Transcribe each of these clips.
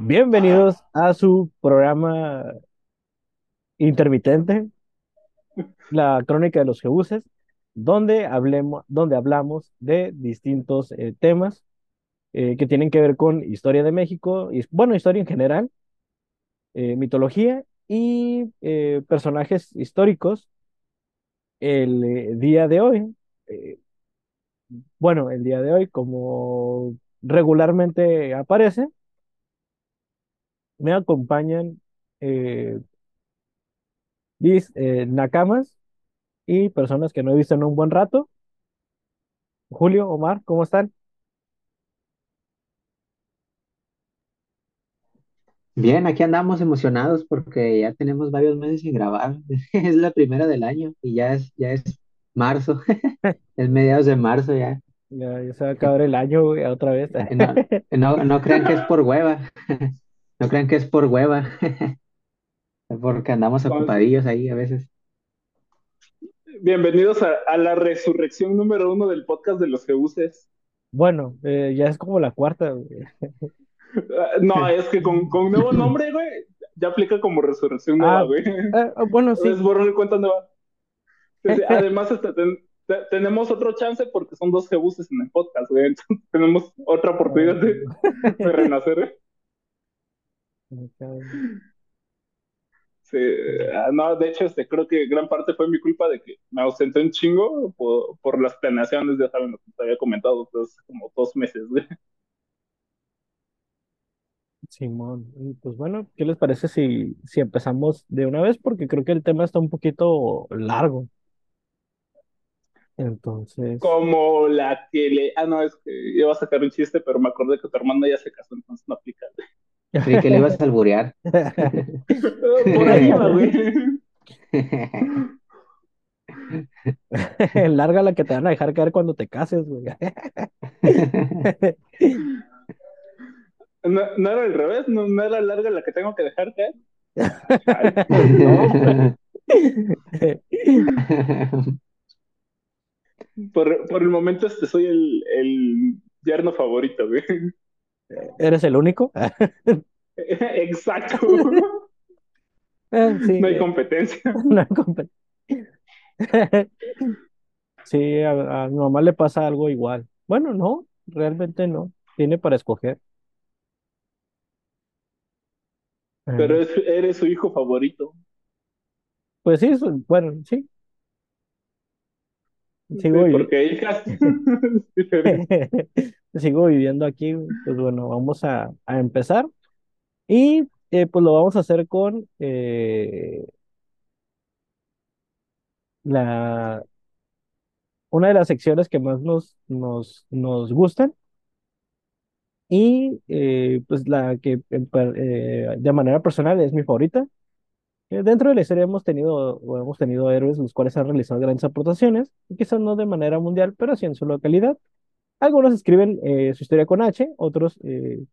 Bienvenidos a su programa intermitente, la crónica de los Jebuses, donde, hablemos, donde hablamos de distintos eh, temas eh, que tienen que ver con historia de México, y, bueno, historia en general, eh, mitología y personajes históricos. El día de hoy, bueno, el día de hoy, como regularmente aparece, me acompañan eh, eh, nakamas y personas que no he visto en un buen rato. Julio, Omar, ¿cómo están? Bien, aquí andamos emocionados porque ya tenemos varios meses sin grabar. Es la primera del año y ya es, ya es marzo, es mediados de marzo ya. Ya, se va a acabar el año otra vez. No, no, crean que es por hueva, no crean que es por hueva, porque andamos ocupadillos ahí a veces. Bienvenidos a, la resurrección número uno del podcast de los Jeuses. Bueno, eh, ya es como la cuarta. no, es que con, con nuevo nombre, güey, ya aplica como resurrección nueva, ah, güey. Ah, bueno, sí. Es borrón y cuenta nueva. Además, este, tenemos otro chance porque son dos jebuses en el podcast, güey. Entonces tenemos otra oportunidad de, renacer. Sí, ah, no, de hecho, este, creo que gran parte fue mi culpa de que me ausenté un chingo por, las planeaciones, ya saben lo que te había comentado, pues como dos meses, güey. Simón, pues bueno, ¿qué les parece si, si empezamos de una vez? Porque creo que el tema está un poquito largo. Entonces. Como la que le. Ah, no, es que iba a sacar un chiste, pero me acordé que tu hermana ya se casó, entonces no aplica. Creí que le ibas a alburear. Por ahí va, güey. Larga la que te van a dejar caer cuando te cases, güey. ¿No, ¿No, era al revés? ¿No, ¿No, era larga la que tengo que dejar caer? no. Por, por el momento este soy el, el yerno favorito, güey. ¿Eres el único? Exacto. Eh, no hay competencia. No hay competencia. Sí, a, mi mamá le pasa algo igual. Bueno, no, realmente no. Tiene para escoger. Pero eh. eres su hijo favorito. Pues sí, bueno, sí, Sigo, porque hijas. Sigo viviendo aquí, pues bueno, vamos a, empezar. Y eh, pues lo vamos a hacer con eh, la, una de las secciones que más nos, nos, nos gustan. Y eh, pues la que de manera personal es mi favorita, eh, dentro de la historia hemos tenido, hemos tenido héroes los cuales han realizado grandes aportaciones, quizás no de manera mundial, pero sí en su localidad. Algunos escriben eh, su historia con H, otros eh,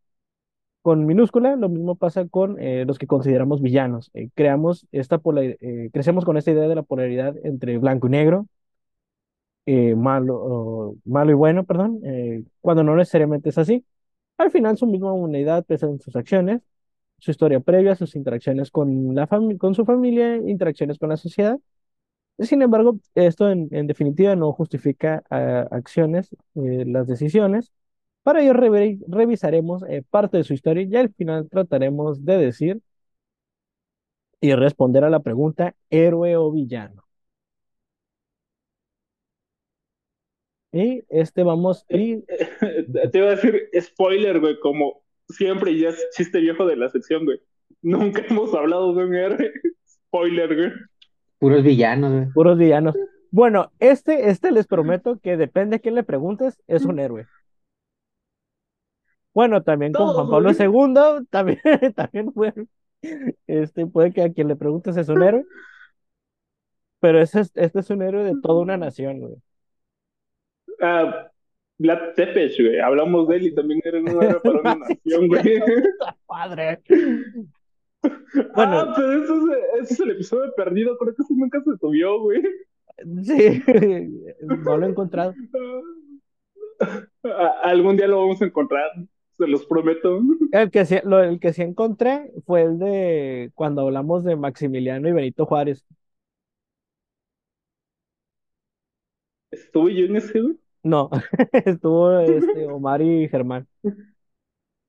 con minúscula. Lo mismo pasa con los que consideramos villanos. creamos esta crecemos con esta idea de la polaridad entre blanco y negro, malo, malo y bueno, perdón, cuando no necesariamente es así. Al final su misma unidad pesa en sus acciones su historia previa, sus interacciones con, la con su familia, interacciones con la sociedad. Sin embargo, esto en, definitiva no justifica ah, acciones, eh, las decisiones. Para ello revisaremos eh, parte de su historia y al final trataremos de decir y responder a la pregunta héroe o villano. Y este vamos... Te iba a decir spoiler, güey, como siempre ya es chiste viejo de la sección, güey. Nunca hemos hablado de un héroe. Spoiler, güey. Puros villanos, güey. Puros villanos. Bueno, este, este les prometo que depende a quién le preguntes, es un héroe. Bueno, también con Juan Pablo II, también, también fue, este, puede que a quien le preguntes es un héroe, pero este, este es un héroe de toda una nación, güey. Ah, Vlad Tepes, güey. Hablamos de él y también era una para una nación, güey. Padre. Bueno. Ah, pero eso es, ese es el episodio perdido. Creo que eso nunca se subió, güey. Sí, no lo he encontrado. Algún día lo vamos a encontrar, se los prometo. El que sí, lo, el que sí encontré fue el de cuando hablamos de Maximiliano y Benito Juárez. ¿Estuve yo en ese, güey? No, estuvo este, Omar y Germán.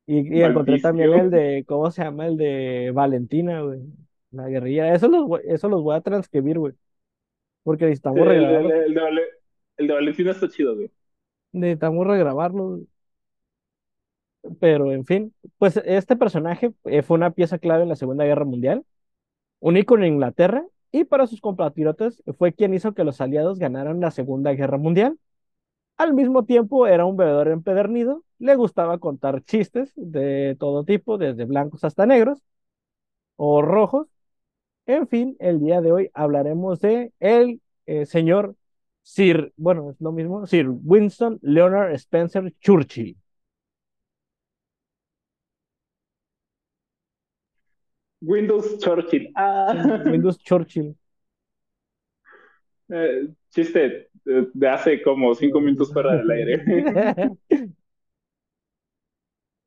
Y, y encontré también el de, ¿cómo se llama? El de Valentina, güey. La guerrilla. Eso los, voy- eso los voy a transcribir, güey. Porque necesitamos El, el, regrabarlos. el de Vale- el de Valentina está chido, güey. Necesitamos regrabarlos. Pero, en fin, pues este personaje eh, fue una pieza clave en la Segunda Guerra Mundial, un ícono en Inglaterra, y para sus compatriotas fue quien hizo que los aliados ganaran la Segunda Guerra Mundial. Al mismo tiempo era un bebedor empedernido, le gustaba contar chistes de todo tipo, desde blancos hasta negros o rojos. En fin, el día de hoy hablaremos de el eh, señor Sir, bueno, es lo mismo, Sir Winston Leonard Spencer Churchill. Windows Churchill. Ah, Windows Churchill. Eh, chiste de, hace como cinco minutos fuera del aire.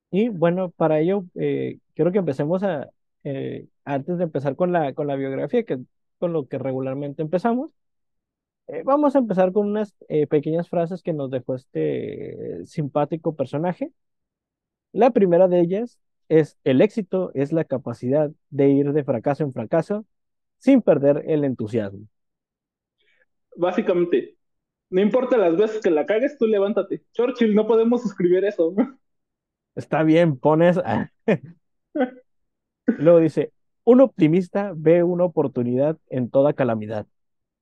Y bueno, para ello, eh, quiero que empecemos a, eh, antes de empezar con la, con la biografía, que con lo que regularmente empezamos, eh, vamos a empezar con unas eh, pequeñas frases que nos dejó este simpático personaje. La primera de ellas es, el éxito es la capacidad de ir de fracaso en fracaso sin perder el entusiasmo. Básicamente, no importa las veces que la cagues, tú levántate. Churchill, no podemos suscribir eso. Está bien, pones... Luego dice, un optimista ve una oportunidad en toda calamidad.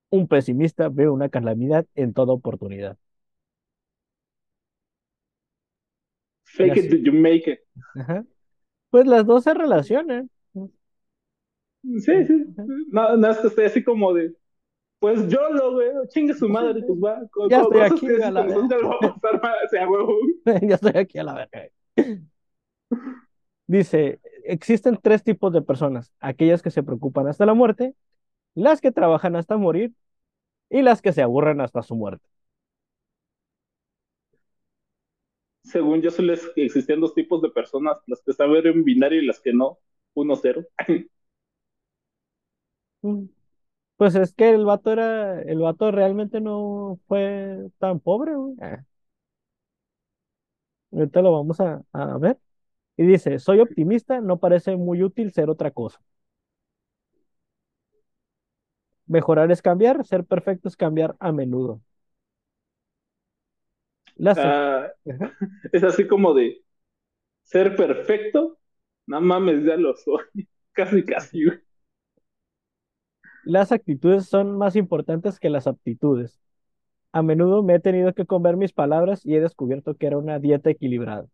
Un pesimista ve una calamidad en toda oportunidad. Fake it till you make it. Ajá. Pues las dos se relacionan. Sí, sí. No, no es que esté así como de. Pues yo lo güey, chingue su madre, pues va. Con, Ya estoy aquí, a la cuando te lo va a pasar mal, o sea, huevo. Ya estoy aquí a la verga. Dice, existen tres tipos de personas. Aquellas que se preocupan hasta la muerte, las que trabajan hasta morir y las que se aburren hasta su muerte. Según yo, solo existían dos tipos de personas: las que saben en binario y las que no. Uno cero. Mm. Pues es que el vato era, el vato realmente no fue tan pobre, güey. Ah. Ahorita lo vamos a, a ver. Y dice, soy optimista, no parece muy útil ser otra cosa. Mejorar es cambiar, ser perfecto es cambiar a menudo. Ah, es así como de ser perfecto. No mames, ya lo soy. Casi, casi, güey. Las actitudes son más importantes que las aptitudes. A menudo me he tenido que comer mis palabras y he descubierto que era una dieta equilibrada.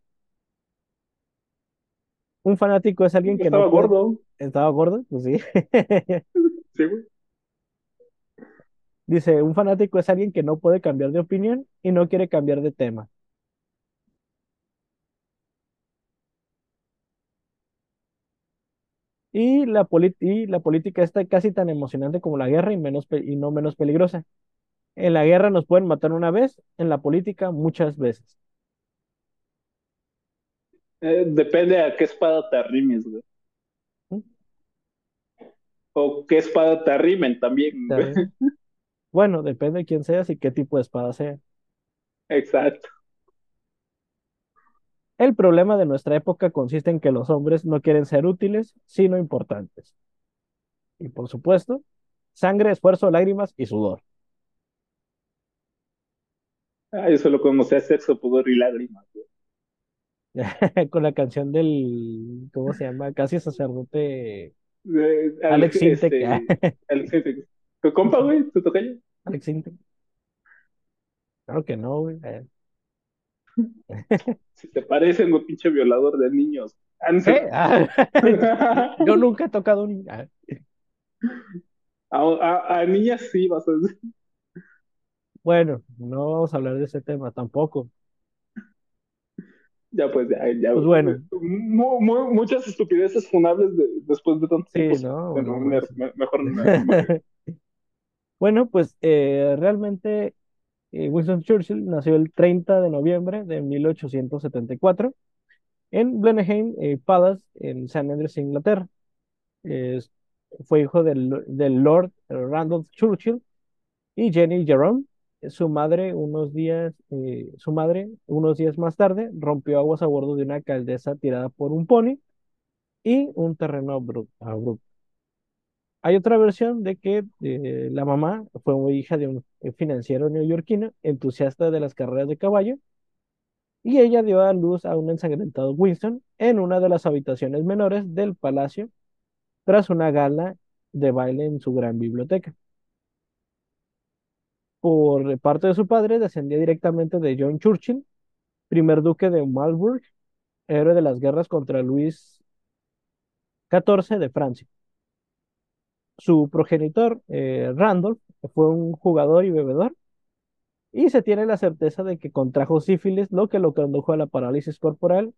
Un fanático es alguien que Estaba no puede- gordo. ¿Estaba gordo? Pues sí. Sí, güey. Dice, un fanático es alguien que no puede cambiar de opinión y no quiere cambiar de tema. Y la, y la política está casi tan emocionante como la guerra y, menos y no menos peligrosa. En la guerra nos pueden matar una vez, en la política muchas veces. Eh, depende a qué espada te arrimes, güey. ¿Mm? O qué espada te arrimen también. Bueno, depende de quién seas y qué tipo de espada sea. Exacto. El problema de nuestra época consiste en que los hombres no quieren ser útiles, sino importantes. Y por supuesto, sangre, esfuerzo, lágrimas y sudor. Ah, yo solo conocía sexo, pudor y lágrimas. Con la canción del, ¿cómo se llama? Casi sacerdote Eh, Alex Sintek. este, Alex Sintek. ¿Tu compa, güey? ¿Tu tocayo? Alex Sintek. Claro que no, güey. Eh, Si te parecen, güey, pinche violador de niños. No. ¿Qué? Ah, Yo nunca he tocado un... ah, A, a- a niñas sí vas a decir. Bueno, no vamos a hablar de ese tema tampoco. Ya, pues, ya, ya. Pues bueno. Mu- mu- muchas estupideces funables de- después de tanto Sí, tiempo. no, Bueno, no, me- sí. me- mejor no. Bueno, pues eh, realmente eh, Winston Churchill nació el 30 de noviembre de 1874 en Blenheim eh, Palace, en St. Andrews, Inglaterra. Fue hijo del, del Lord Randolph Churchill y Jenny Jerome. Su madre, unos días, eh, su madre, unos días más tarde, rompió aguas a bordo de una caldeza tirada por un pony y un terreno abru- abrupto. Hay otra versión de que eh, la mamá fue hija de un eh, financiero neoyorquino entusiasta de las carreras de caballo y ella dio a luz a un ensangrentado Winston en una de las habitaciones menores del palacio tras una gala de baile en su gran biblioteca. Por parte de su padre descendía directamente de John Churchill, primer duque de Marlborough, héroe de las guerras contra Luis XIV de Francia. Su progenitor, eh, Randolph, fue un jugador y bebedor, y se tiene la certeza de que contrajo sífilis, lo que lo condujo a la parálisis corporal,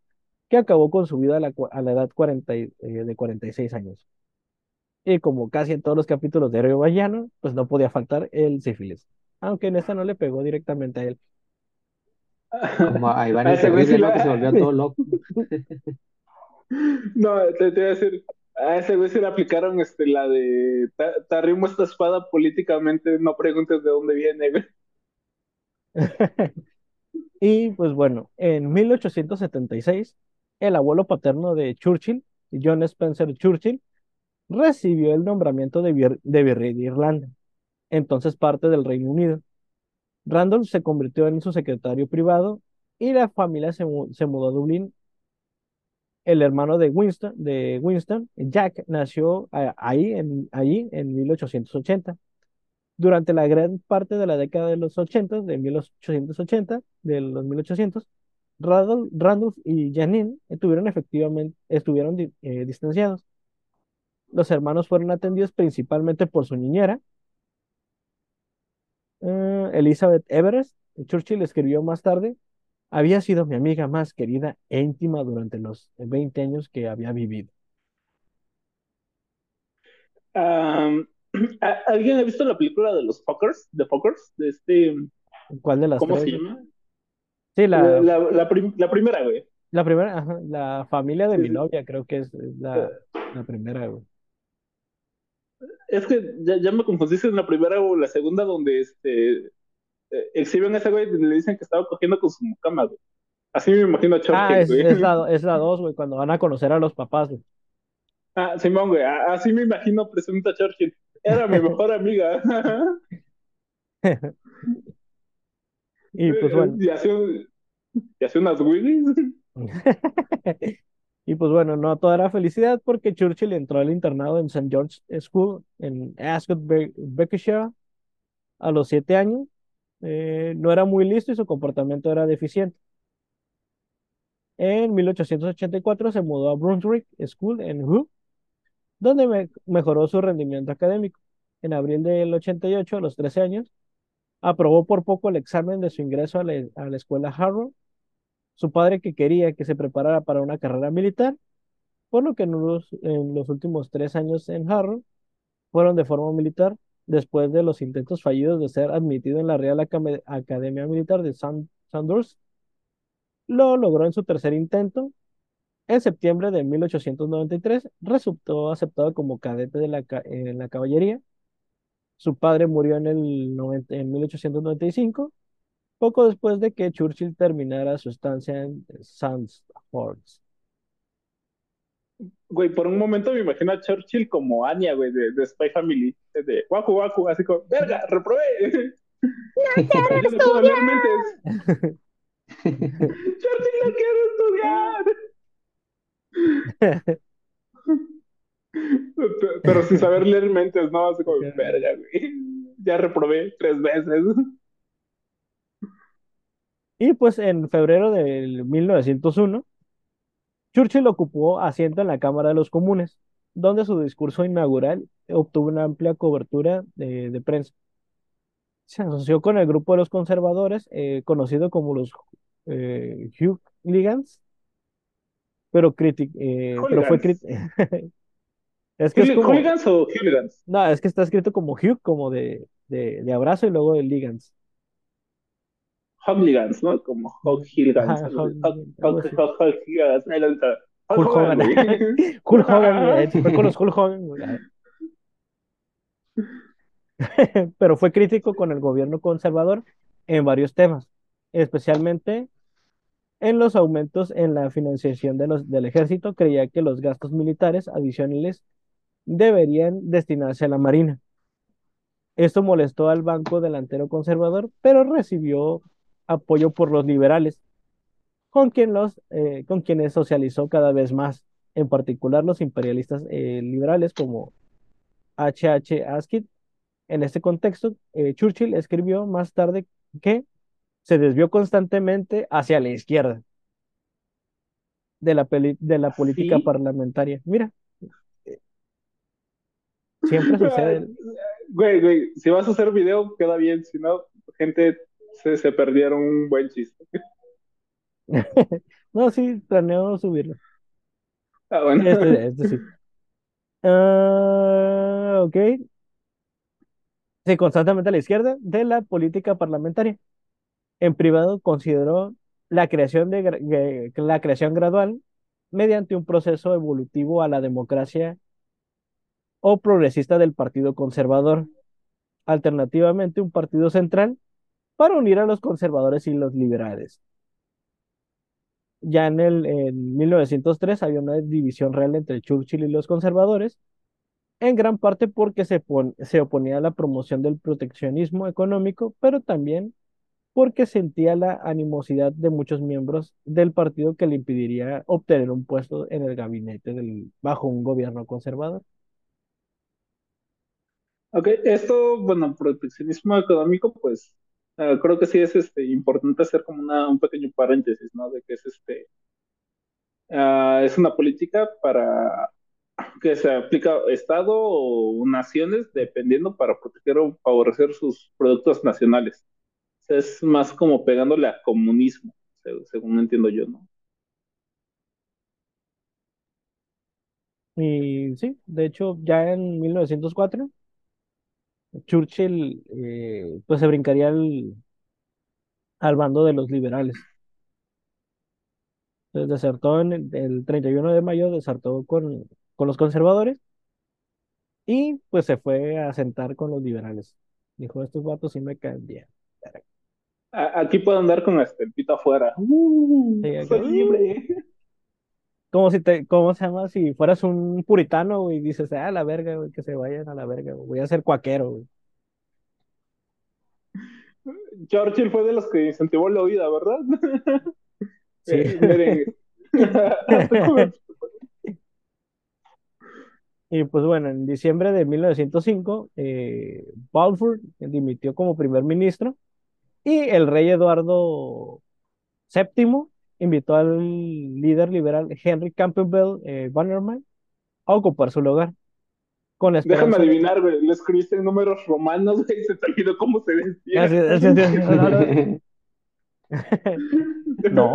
que acabó con su vida a la, cua- a la edad 40 y- eh, de 46 años. Y como casi en todos los capítulos de Héroe Villano, pues no podía faltar el sífilis, aunque en esta no le pegó directamente a él. Como a Iván A el ese güey sí Terrible, ¿no? Que se volvió todo loco. No, te, te iba a decir, a ese güey se le aplicaron este, la de "Te- arrimo esta espada políticamente, no preguntes de dónde viene, güey. Y pues bueno, en 1876, el abuelo paterno de Churchill, John Spencer Churchill, recibió el nombramiento de, de virrey de Irlanda, entonces parte del Reino Unido. Randolph se convirtió en su secretario privado y la familia se, se mudó a Dublín. El hermano de Winston, de Winston, Jack, nació ah, ahí en, allí en 1880. Durante la gran parte de la década de los 80, de 1880, de los 1800, Randolph, Randolph y Janine estuvieron efectivamente, estuvieron eh, distanciados. Los hermanos fueron atendidos principalmente por su niñera, eh, Elizabeth Everest. Churchill escribió más tarde, había sido mi amiga más querida e íntima durante los 20 años que había vivido. Am, ¿a- ¿Alguien ha visto la película de los Fuckers? ¿De Fuckers? De este, ¿Cuál de las ¿cómo se llama? Sí, La, la, la, la prim- la primera, güey. la primera, ajá, la familia de Sí, mi sí. novia, creo que es, es la, la primera, güey. Es que ya, ya me confundiste en la primera o la segunda donde este eh, exhiben a ese güey y le dicen que estaba cogiendo con su mucama, güey. Así me imagino a Ah, Churchill, es, güey. es la, es la dos, güey, cuando van a conocer a los papás, güey. Ah, Simón, güey. Así me imagino presenta a Churchill. Era mi mejor amiga. Y pues bueno, Y hacía, y hacía unas wheelies. y pues bueno, no toda era felicidad porque Churchill entró al internado en St. George School en Ascot, Be- Berkshire, a los siete años. Eh, no era muy listo y su comportamiento era deficiente. En 1884 se mudó a Brunswick School en Hull, donde me- mejoró su rendimiento académico. En abril del 88, a los 13 años, aprobó por poco el examen de su ingreso a la, escuela Harrow. Su padre que quería que se preparara para una carrera militar, por lo que los, en los últimos tres años en Harrow fueron de forma militar, después de los intentos fallidos de ser admitido en la Real Academia Militar de Sand- Sandhurst. Lo logró en su tercer intento. En septiembre de 1893 resultó aceptado como cadete de la, en la caballería. Su padre murió en, el 90 en 1895, poco después de que Churchill terminara su estancia en Sandhurst. Güey, por un momento me imagino a Churchill como Anya, güey, de, de Spy Family. De Waku Waku, así como, verga, reprobé. No quiero mentes. Churchill no quiere estudiar. Pe- Pero sin saber leer mentes, ¿no? Así como, verga, güey. Ya reprobé tres veces. Y pues en febrero del 1901, Churchill ocupó asiento en la Cámara de los Comunes, donde su discurso inaugural obtuvo una amplia cobertura de, de prensa. Se asoció con el grupo de los conservadores, eh, conocido como los eh, Hooligans, pero, eh, pero fue es que es Hooli- como, ¿Hooligans o hooligans? no, es que está escrito como Hugh, como de, de, de abrazo y luego de Ligans. Hogligans, ¿no? Como. Hog- algo Hog-. Hulk Hogan. Hulk Hogan, con los Hulk Hogan. Pero fue crítico con el gobierno conservador en varios temas, especialmente en los aumentos en la financiación de los, del ejército. Creía que los gastos militares adicionales deberían destinarse a la Marina. Esto molestó al Banco Delantero Conservador, pero recibió apoyo por los liberales, con, quien los, eh, con quienes socializó cada vez más, en particular los imperialistas eh, liberales como H. H. Asquith. En este contexto, eh, Churchill escribió más tarde que se desvió constantemente hacia la izquierda de la, peli- de la política ¿Sí? parlamentaria. Mira, siempre sucede. Güey, güey, si vas a hacer video, queda bien. Si no, gente, se, se perdieron un buen chiste. No, sí, planeo subirlo. Ah, bueno. Este, este sí. Ah, ok. Sí, constantemente a la izquierda de la política parlamentaria. En privado consideró la creación de la creación gradual mediante un proceso evolutivo a la democracia o progresista del Partido Conservador, alternativamente un partido central para unir a los conservadores y los liberales. Ya en el en 1903 había una división real entre Churchill y los conservadores, en gran parte porque se, se oponía a la promoción del proteccionismo económico, pero también porque sentía la animosidad de muchos miembros del partido que le impediría obtener un puesto en el gabinete del, bajo un gobierno conservador. Ok, esto, bueno, proteccionismo económico, pues eh, creo que sí es este, importante hacer como una, un pequeño paréntesis, ¿no? De que es este, ah, es una política para que se aplica Estado o naciones dependiendo para proteger o favorecer sus productos nacionales. Es más como pegándole a comunismo, se- según entiendo yo, ¿no? Y sí, de hecho, ya en 1904, Churchill eh, pues se brincaría al, al bando de los liberales. Entonces desertó en el, el 31 de mayo, desertó con, con los conservadores y pues se fue a sentar con los liberales. Dijo, estos vatos sí me caen bien. Aquí puedo andar con este, el pito afuera. Uh, Sí, soy libre. Como si te, ¿cómo se llama? Si fueras un puritano, güey, y dices, ah, la verga, güey, que se vayan a la verga, güey, voy a ser cuaquero, güey. Churchill fue de los que incentivó la huida, ¿verdad? Sí. Eh. Y pues bueno, en diciembre de 1905, eh, Balfour dimitió como primer ministro y el rey Eduardo VII invitó al líder liberal Henry Campbell eh, Bannerman a ocupar su lugar. Con la Déjame adivinar, güey. Le escribiste en números romanos, güey. Se te olvidó cómo se decía. No,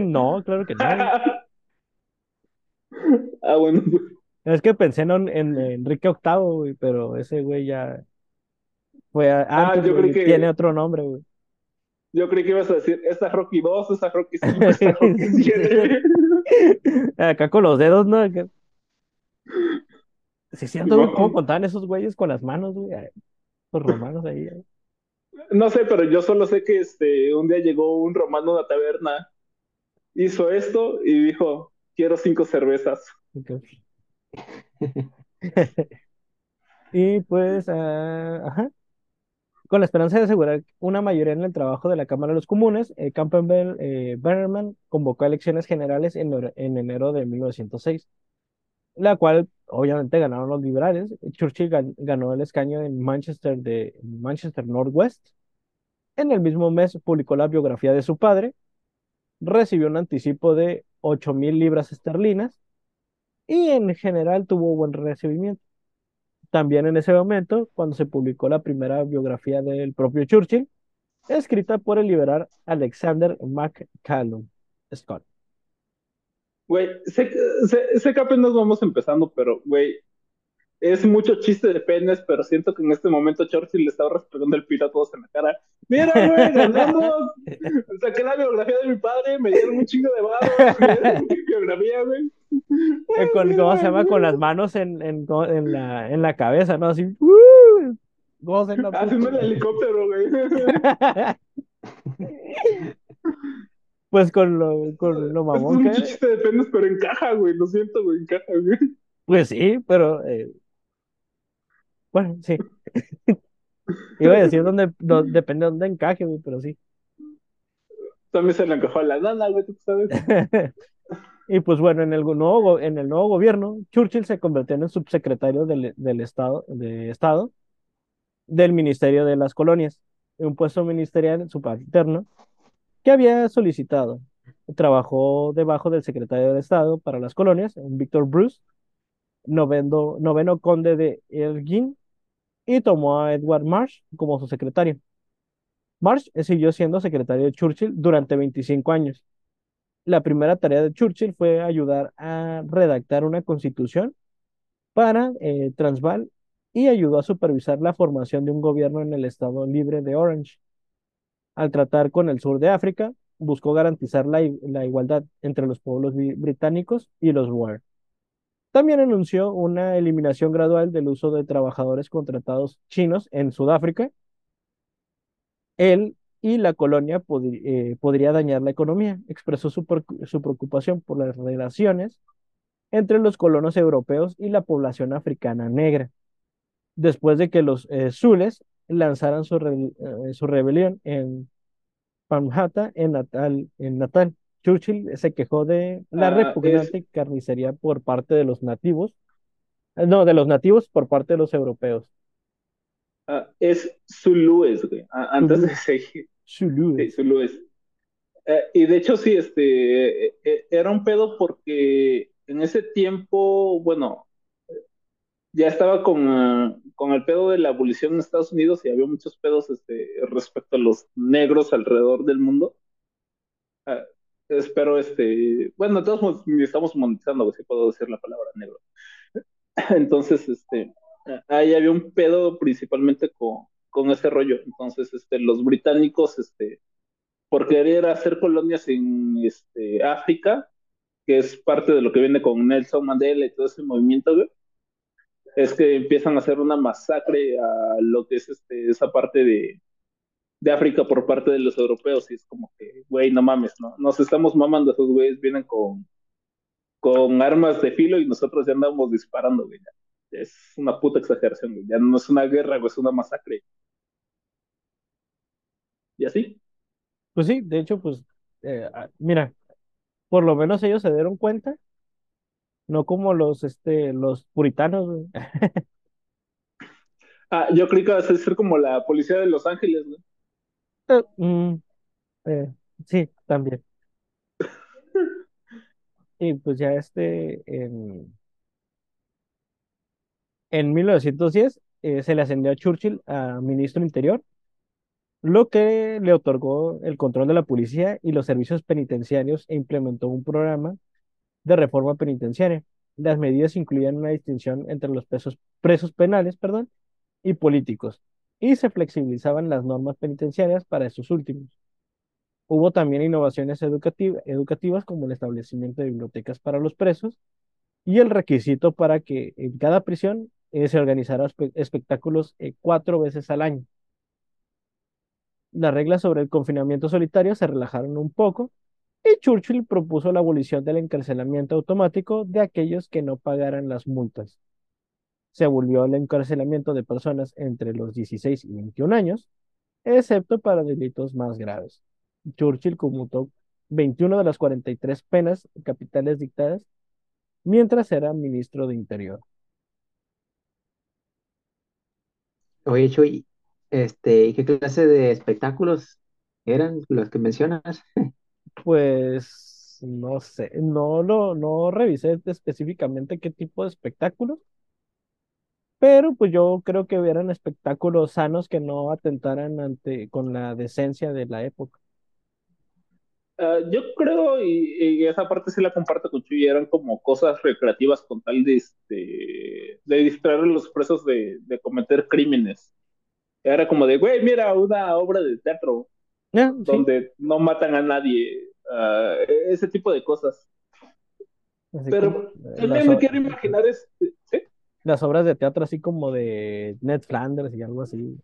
no, claro que no. ah, bueno, pues. Es que pensé en, en Enrique VIII, güey, pero ese güey ya fue a- Ah, antes, yo güey, creí que- tiene otro nombre, güey. Yo creí que ibas a decir, esta es Rocky 2, esta es Rocky 5, esta es Rocky 7. Acá con los dedos, ¿no? Acá. Sí, cierto. ¿cómo contaban esos güeyes con las manos, güey? Los romanos ahí. No sé, pero yo solo sé que este, un día llegó un romano a una taberna, hizo esto y dijo, quiero cinco cervezas. Y pues, ah, ajá. Con la esperanza de asegurar una mayoría en el trabajo de la Cámara de los Comunes, eh, Campbell eh, Bannerman convocó elecciones generales en, enero de 1906, la cual obviamente ganaron los liberales. Churchill gan- ganó el escaño en Manchester de Manchester Northwest. En el mismo mes publicó la biografía de su padre, recibió un anticipo de 8 mil libras esterlinas y en general tuvo buen recibimiento. También en ese momento, cuando se publicó la primera biografía del propio Churchill, escrita por el liberal Alexander McCallum Scott. Güey, sé, que- sé, sé que apenas vamos empezando, pero, güey, es mucho chiste de penes, pero siento que en este momento Churchill le estaba respetando el pito a todos en la cara. Mira, güey, ganamos. Saqué la biografía de mi padre, me dieron un chingo de barro. biografía, güey. Con, ¿Cómo se llama? Con las manos en, en, en, la, en la cabeza, ¿no? Así. ¡uh! Haciendo el helicóptero, güey. pues con lo, con lo mamón es un chiste de penes, pero encaja, güey. Lo siento, güey, encaja, güey. Pues sí, pero eh, bueno, sí. Iba a decir dónde, depende de dónde encaje, güey, pero sí. También se le encajó a la nana, güey, tú sabes. y pues bueno, en el nuevo, en el nuevo gobierno, Churchill se convirtió en el subsecretario del, del Estado, de Estado del Ministerio de las Colonias, un puesto ministerial subalterno que había solicitado. Trabajó debajo del secretario de Estado para las colonias, Víctor Bruce, noveno, noveno conde de Elgin, y tomó a Edward Marsh como su secretario. Marsh siguió siendo secretario de Churchill durante 25 años. La primera tarea de Churchill fue ayudar a redactar una constitución para eh, Transvaal y ayudó a supervisar la formación de un gobierno en el estado libre de Orange. Al tratar con el sur de África, buscó garantizar la, igualdad entre los pueblos británicos y los Boer. También anunció una eliminación gradual del uso de trabajadores contratados chinos en Sudáfrica. Él y la colonia eh, podría dañar la economía. Expresó su, preocupación por las relaciones entre los colonos europeos y la población africana negra. Después de que los eh, Zules lanzaran su, eh, su rebelión en Pamjata, en Natal, en Natal. Churchill se quejó de la ah, repugnante carnicería por parte de los nativos, eh, no, de los nativos por parte de los europeos. Ah, es Zulúes, güey, antes de seguir. Zulúes. Sí, eh, y de hecho, sí, este, eh, era un pedo porque en ese tiempo, bueno, ya estaba con, con, el pedo de la abolición en Estados Unidos y había muchos pedos este, respecto a los negros alrededor del mundo. Espero este, bueno, todos estamos monetizando, si puedo decir la palabra negro. Entonces, este, ahí había un pedo principalmente con, con ese rollo. Entonces, este, los británicos, este, por querer hacer colonias en este, África, que es parte de lo que viene con Nelson Mandela y todo ese movimiento, es que empiezan a hacer una masacre a lo que es este, esa parte de, de África por parte de los europeos y es como que, güey, no mames, ¿no? Nos estamos mamando, esos güeyes vienen con, con armas de filo y nosotros ya andamos disparando, güey. Es una puta exageración, güey. Ya no es una guerra, güey, es una masacre. ¿Y así? Pues sí, de hecho, pues, eh, ah, mira, por lo menos ellos se dieron cuenta, no como los, este, los puritanos, güey. ah, yo creo que va a ser como la policía de Los Ángeles, güey. Mm, eh, sí, también. Y pues ya este, en, en 1910 eh, se le ascendió a Churchill a ministro interior, lo que le otorgó el control de la policía y los servicios penitenciarios e implementó un programa de reforma penitenciaria. Las medidas incluían una distinción entre los presos, presos penales, perdón, y políticos, y se flexibilizaban las normas penitenciarias para estos últimos. Hubo también innovaciones educativas como el establecimiento de bibliotecas para los presos y el requisito para que en cada prisión eh, se organizara espectáculos eh, cuatro veces al año. Las reglas sobre el confinamiento solitario se relajaron un poco y Churchill propuso la abolición del encarcelamiento automático de aquellos que no pagaran las multas se abolió el encarcelamiento de personas entre los 16 y 21 años, excepto para delitos más graves. Churchill conmutó 21 de las 43 penas capitales dictadas mientras era ministro de Interior. Oye, Chuy, este, ¿qué clase de espectáculos eran los que mencionas? Pues no sé, no lo no revisé específicamente qué tipo de espectáculos, pero pues yo creo que eran espectáculos sanos que no atentaran ante con la decencia de la época. Ah, yo creo, y, esa parte sí la comparto con Chuy, eran como cosas recreativas con tal de, este, de distraer a los presos de, de cometer crímenes. Era como de, güey, mira, una obra de teatro Ah, sí, donde no matan a nadie, ah, ese tipo de cosas. así Pero también me quiero imaginar este, ¿sí? Las obras de teatro así como de Ned Flanders y algo así.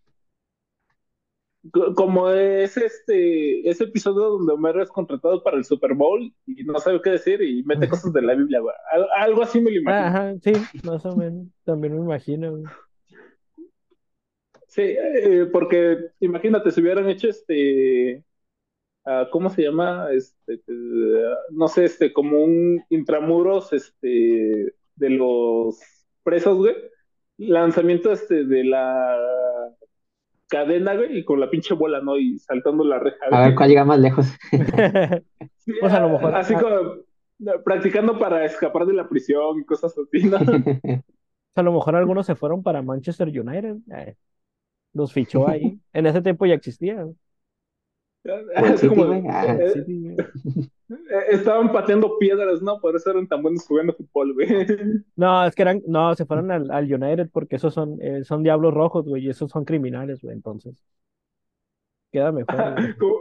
Co- Como es este ese episodio donde Homero es contratado para el Super Bowl y no sabe qué decir y mete cosas de la Biblia, güey. Al- algo así me lo Ah, imagino. Ajá, sí, más o menos. También me imagino. güey. Sí, eh, porque imagínate, si hubieran hecho este, ah, ¿cómo se llama? Este, eh, no sé, este, como un intramuros, este, de los presos, güey. Lanzamiento, este, de la cadena, güey, y con la pinche bola, ¿no? Y saltando la reja, A ver cuál llega más lejos. Sí, Pues a lo mejor, así ah, como practicando para escapar de la prisión y cosas así, ¿no? a lo mejor algunos se fueron para Manchester United. eh, los fichó ahí. En ese tiempo ya existía. Es como. Ah, eh, Sí, eh, estaban pateando piedras, ¿no? Por eso eran tan buenos jugando fútbol, güey. No, es que eran, no, se fueron al, al United porque esos son, eh, son diablos rojos, güey, y esos son criminales, güey, entonces. Queda mejor. Como,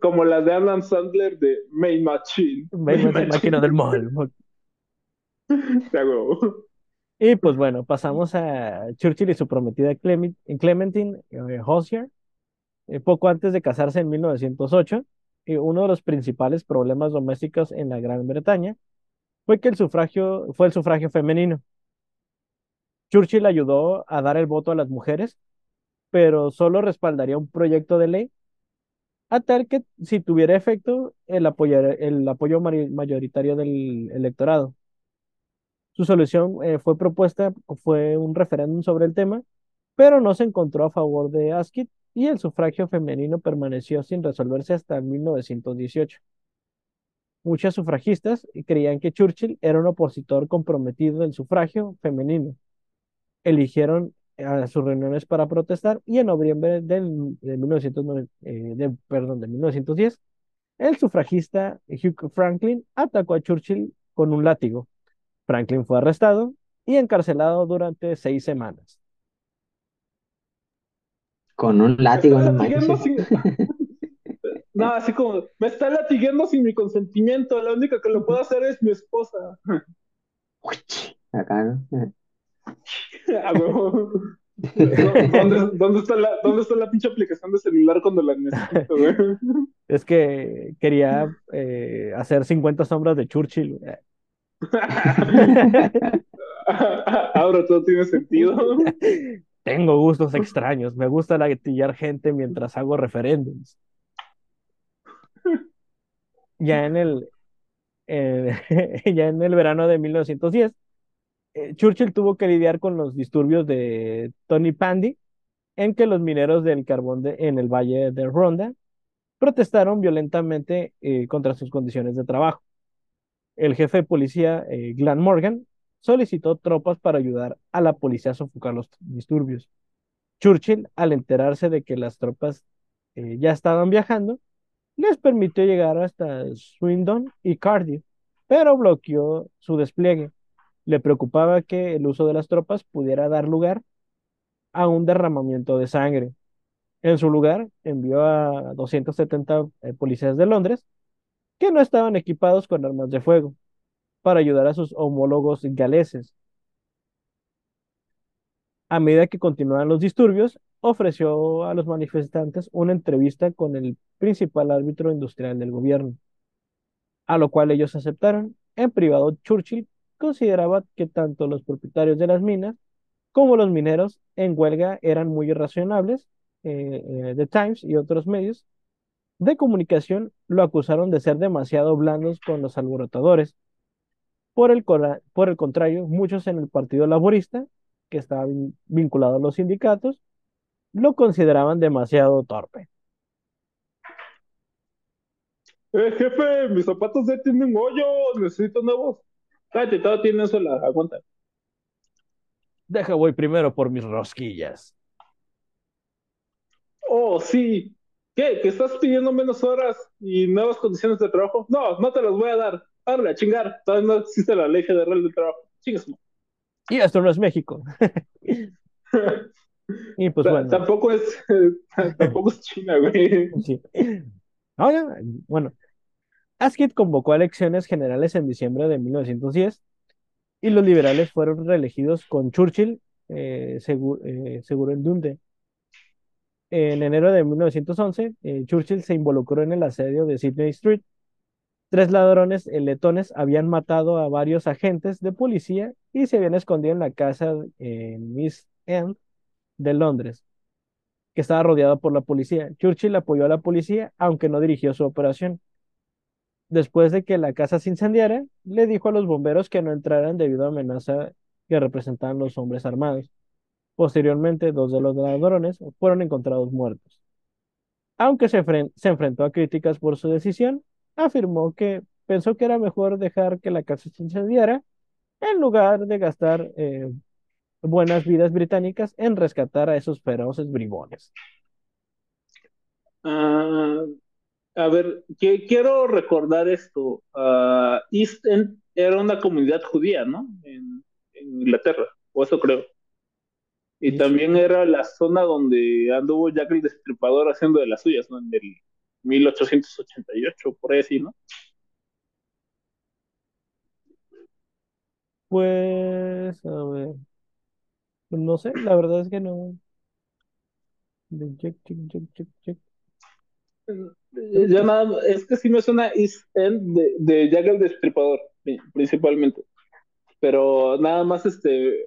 como las de Adam Sandler de Main Machine. Main esa máquina del mal. Y pues bueno, pasamos a Churchill y su prometida Clement- Clementine eh, Hozier, eh, poco antes de casarse en 1908. Y uno de los principales problemas domésticos en la Gran Bretaña fue que el sufragio fue el sufragio femenino. Churchill ayudó a dar el voto a las mujeres, pero solo respaldaría un proyecto de ley a tal que si tuviera efecto el apoyar- el apoyo mayoritario del electorado. Su solución eh, fue propuesta, fue un referéndum sobre el tema, pero no se encontró a favor de Asquith y el sufragio femenino permaneció sin resolverse hasta 1918. Muchas sufragistas creían que Churchill era un opositor comprometido del sufragio femenino. Eligieron a sus reuniones para protestar y en noviembre del, de, 1909 eh, de 1910, el sufragista Hugh Franklin atacó a Churchill con un látigo. Franklin fue arrestado y encarcelado durante seis semanas. Con un Me látigo, está no latigando manches. sin. No, así como, me está latigando sin mi consentimiento. La única que lo puede hacer es mi esposa. Acá, ¿no? ¿Dónde, dónde está la, ¿Dónde está la pinche aplicación de celular cuando la necesito, güey? Es que quería eh, hacer 50 sombras de Churchill. Ahora todo tiene sentido. Tengo gustos extraños. Me gusta latillar gente mientras hago referéndums. Ya en el, eh, ya en el verano de 1910, eh, Churchill tuvo que lidiar con los disturbios de Tony Pandy, en que los mineros del carbón de- en el valle de Ronda protestaron violentamente eh, contra sus condiciones de trabajo. El jefe de policía, eh, Glenn Morgan, solicitó tropas para ayudar a la policía a sofocar los disturbios. Churchill, al enterarse de que las tropas eh, ya estaban viajando, les permitió llegar hasta Swindon y Cardiff, pero bloqueó su despliegue. Le preocupaba que el uso de las tropas pudiera dar lugar a un derramamiento de sangre. En su lugar, envió a 270 eh, policías de Londres que no estaban equipados con armas de fuego para ayudar a sus homólogos galeses. A medida que continuaban los disturbios, ofreció a los manifestantes una entrevista con el principal árbitro industrial del gobierno, a lo cual ellos aceptaron. En privado, Churchill consideraba que tanto los propietarios de las minas como los mineros en huelga eran muy irracionables. Eh, eh, The Times y otros medios de comunicación lo acusaron de ser demasiado blandos con los alborotadores. Por el, por el contrario, muchos en el Partido Laborista, que estaba vin- vinculado a los sindicatos, lo consideraban demasiado torpe. Eh, jefe, mis zapatos ya tienen hoyo, necesito nuevos. Cállate, todo tiene sola, aguanta. Deja, voy primero por mis rosquillas. Oh, sí. ¿Qué? ¿Que estás pidiendo menos horas y nuevas condiciones de trabajo? No, no te las voy a dar. A chingar. Todavía no existe la ley federal de trabajo. Chingas. Y esto no es México. y pues bueno. Tampoco es, tampoco es China, güey. Sí. bueno, Asquith convocó elecciones generales en diciembre de 1910 y los liberales fueron reelegidos con Churchill eh, seguro, eh, seguro en Dundee. En enero de 1911, eh, Churchill se involucró en el asedio de Sydney Street. Tres ladrones letones habían matado a varios agentes de policía y se habían escondido en la casa en East End de Londres, que estaba rodeada por la policía. Churchill apoyó a la policía, aunque no dirigió su operación. Después de que la casa se incendiara, le dijo a los bomberos que no entraran debido a amenaza que representaban los hombres armados. Posteriormente, dos de los ladrones fueron encontrados muertos. Aunque se, enfrentó a críticas por su decisión, afirmó que pensó que era mejor dejar que la casa se incendiara en lugar de gastar eh, buenas vidas británicas en rescatar a esos feroces bribones. Ah, a ver, quiero recordar esto. Uh, East End era una comunidad judía, ¿no? en Inglaterra, o eso creo. Y también era la zona donde anduvo Jack el Destripador haciendo de las suyas, ¿no? En el 1888, por ahí así, ¿no? Pues, a ver. No sé, la verdad es que no. Ya nada, es que sí me suena East End de, de Jack el Destripador, principalmente. Pero nada más este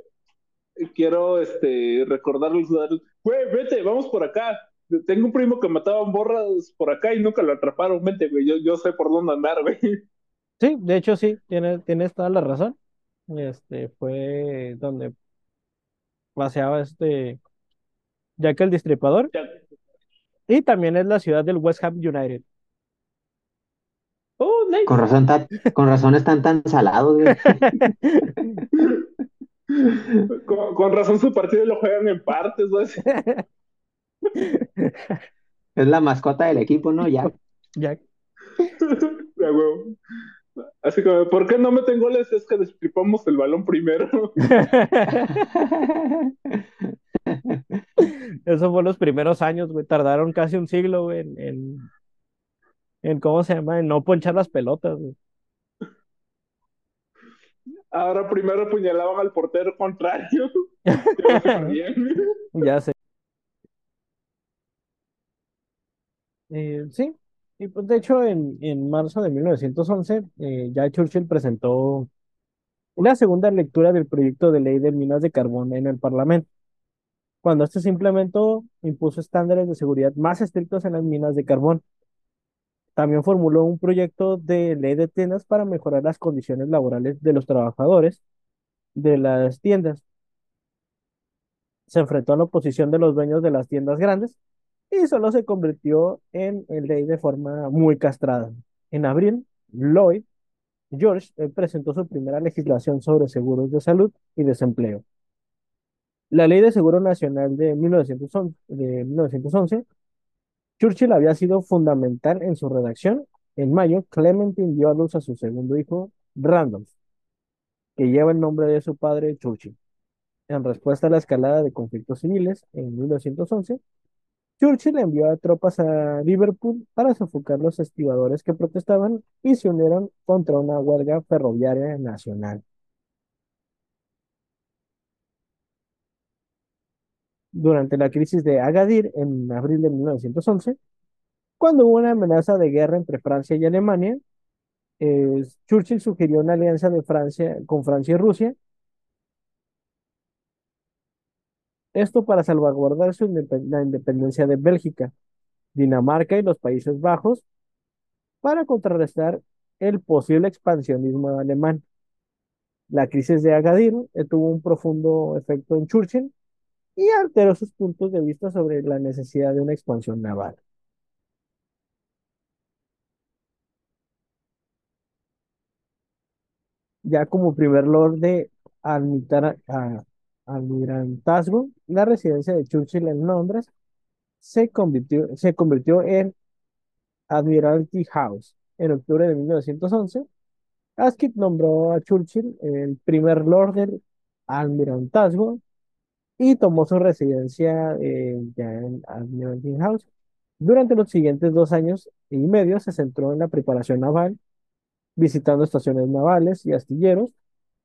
quiero este, recordarles, güey, vete, vamos por acá. Tengo un primo que mataban borras por acá y nunca lo atraparon. Vente, güey, yo, yo sé por dónde andar, güey. Sí, de hecho sí, tienes, tienes toda la razón. Este fue donde paseaba este Jack el Distripador. Y también es la ciudad del West Ham United. Oh, nice. Con razón, con razón están tan salados, güey. Con, razón su partido lo juegan en partes, Es la mascota del equipo, ¿no? Ya. Ya. Así como, ¿por qué no meten goles? Es que destripamos el balón primero. Eso fue los primeros años, güey. Tardaron casi un siglo, güey, en, en, en, ¿cómo se llama? En no ponchar las pelotas, güey. Ahora primero apuñalaban al portero contrario. ya sé. Eh, sí, y pues de hecho en, en marzo de 1911 eh, ya Churchill presentó una segunda lectura del proyecto de ley de minas de carbón en el Parlamento. Cuando este se implementó, impuso estándares de seguridad más estrictos en las minas de carbón. También formuló un proyecto de ley de tiendas para mejorar las condiciones laborales de los trabajadores de las tiendas. Se enfrentó a la oposición de los dueños de las tiendas grandes y solo se convirtió en ley de forma muy castrada. En abril, Lloyd George eh, presentó su primera legislación sobre seguros de salud y desempleo. La Ley de Seguro Nacional de 1911, de 1911 Churchill había sido fundamental en su redacción. En mayo, Clementine dio a luz a su segundo hijo, Randolph, que lleva el nombre de su padre, Churchill. En respuesta a la escalada de conflictos civiles en 1911, Churchill envió a tropas a Liverpool para sofocar los estibadores que protestaban y se unieron contra una huelga ferroviaria nacional. durante la crisis de Agadir en abril de 1911, cuando hubo una amenaza de guerra entre Francia y Alemania, eh, Churchill sugirió una alianza de Francia con Francia y Rusia. Esto para salvaguardar la independencia de Bélgica, Dinamarca y los Países Bajos, para contrarrestar el posible expansionismo alemán. La crisis de Agadir eh, tuvo un profundo efecto en Churchill y alteró sus puntos de vista sobre la necesidad de una expansión naval. Ya como primer lord de almirantazgo, la residencia de Churchill en Londres se convirtió, se convirtió en Admiralty House. En octubre de 1911, Asquith nombró a Churchill el primer Lord del Almirantazgo y tomó su residencia eh, ya en Admiralty House. Durante los siguientes dos años y medio se centró en la preparación naval, visitando estaciones navales y astilleros,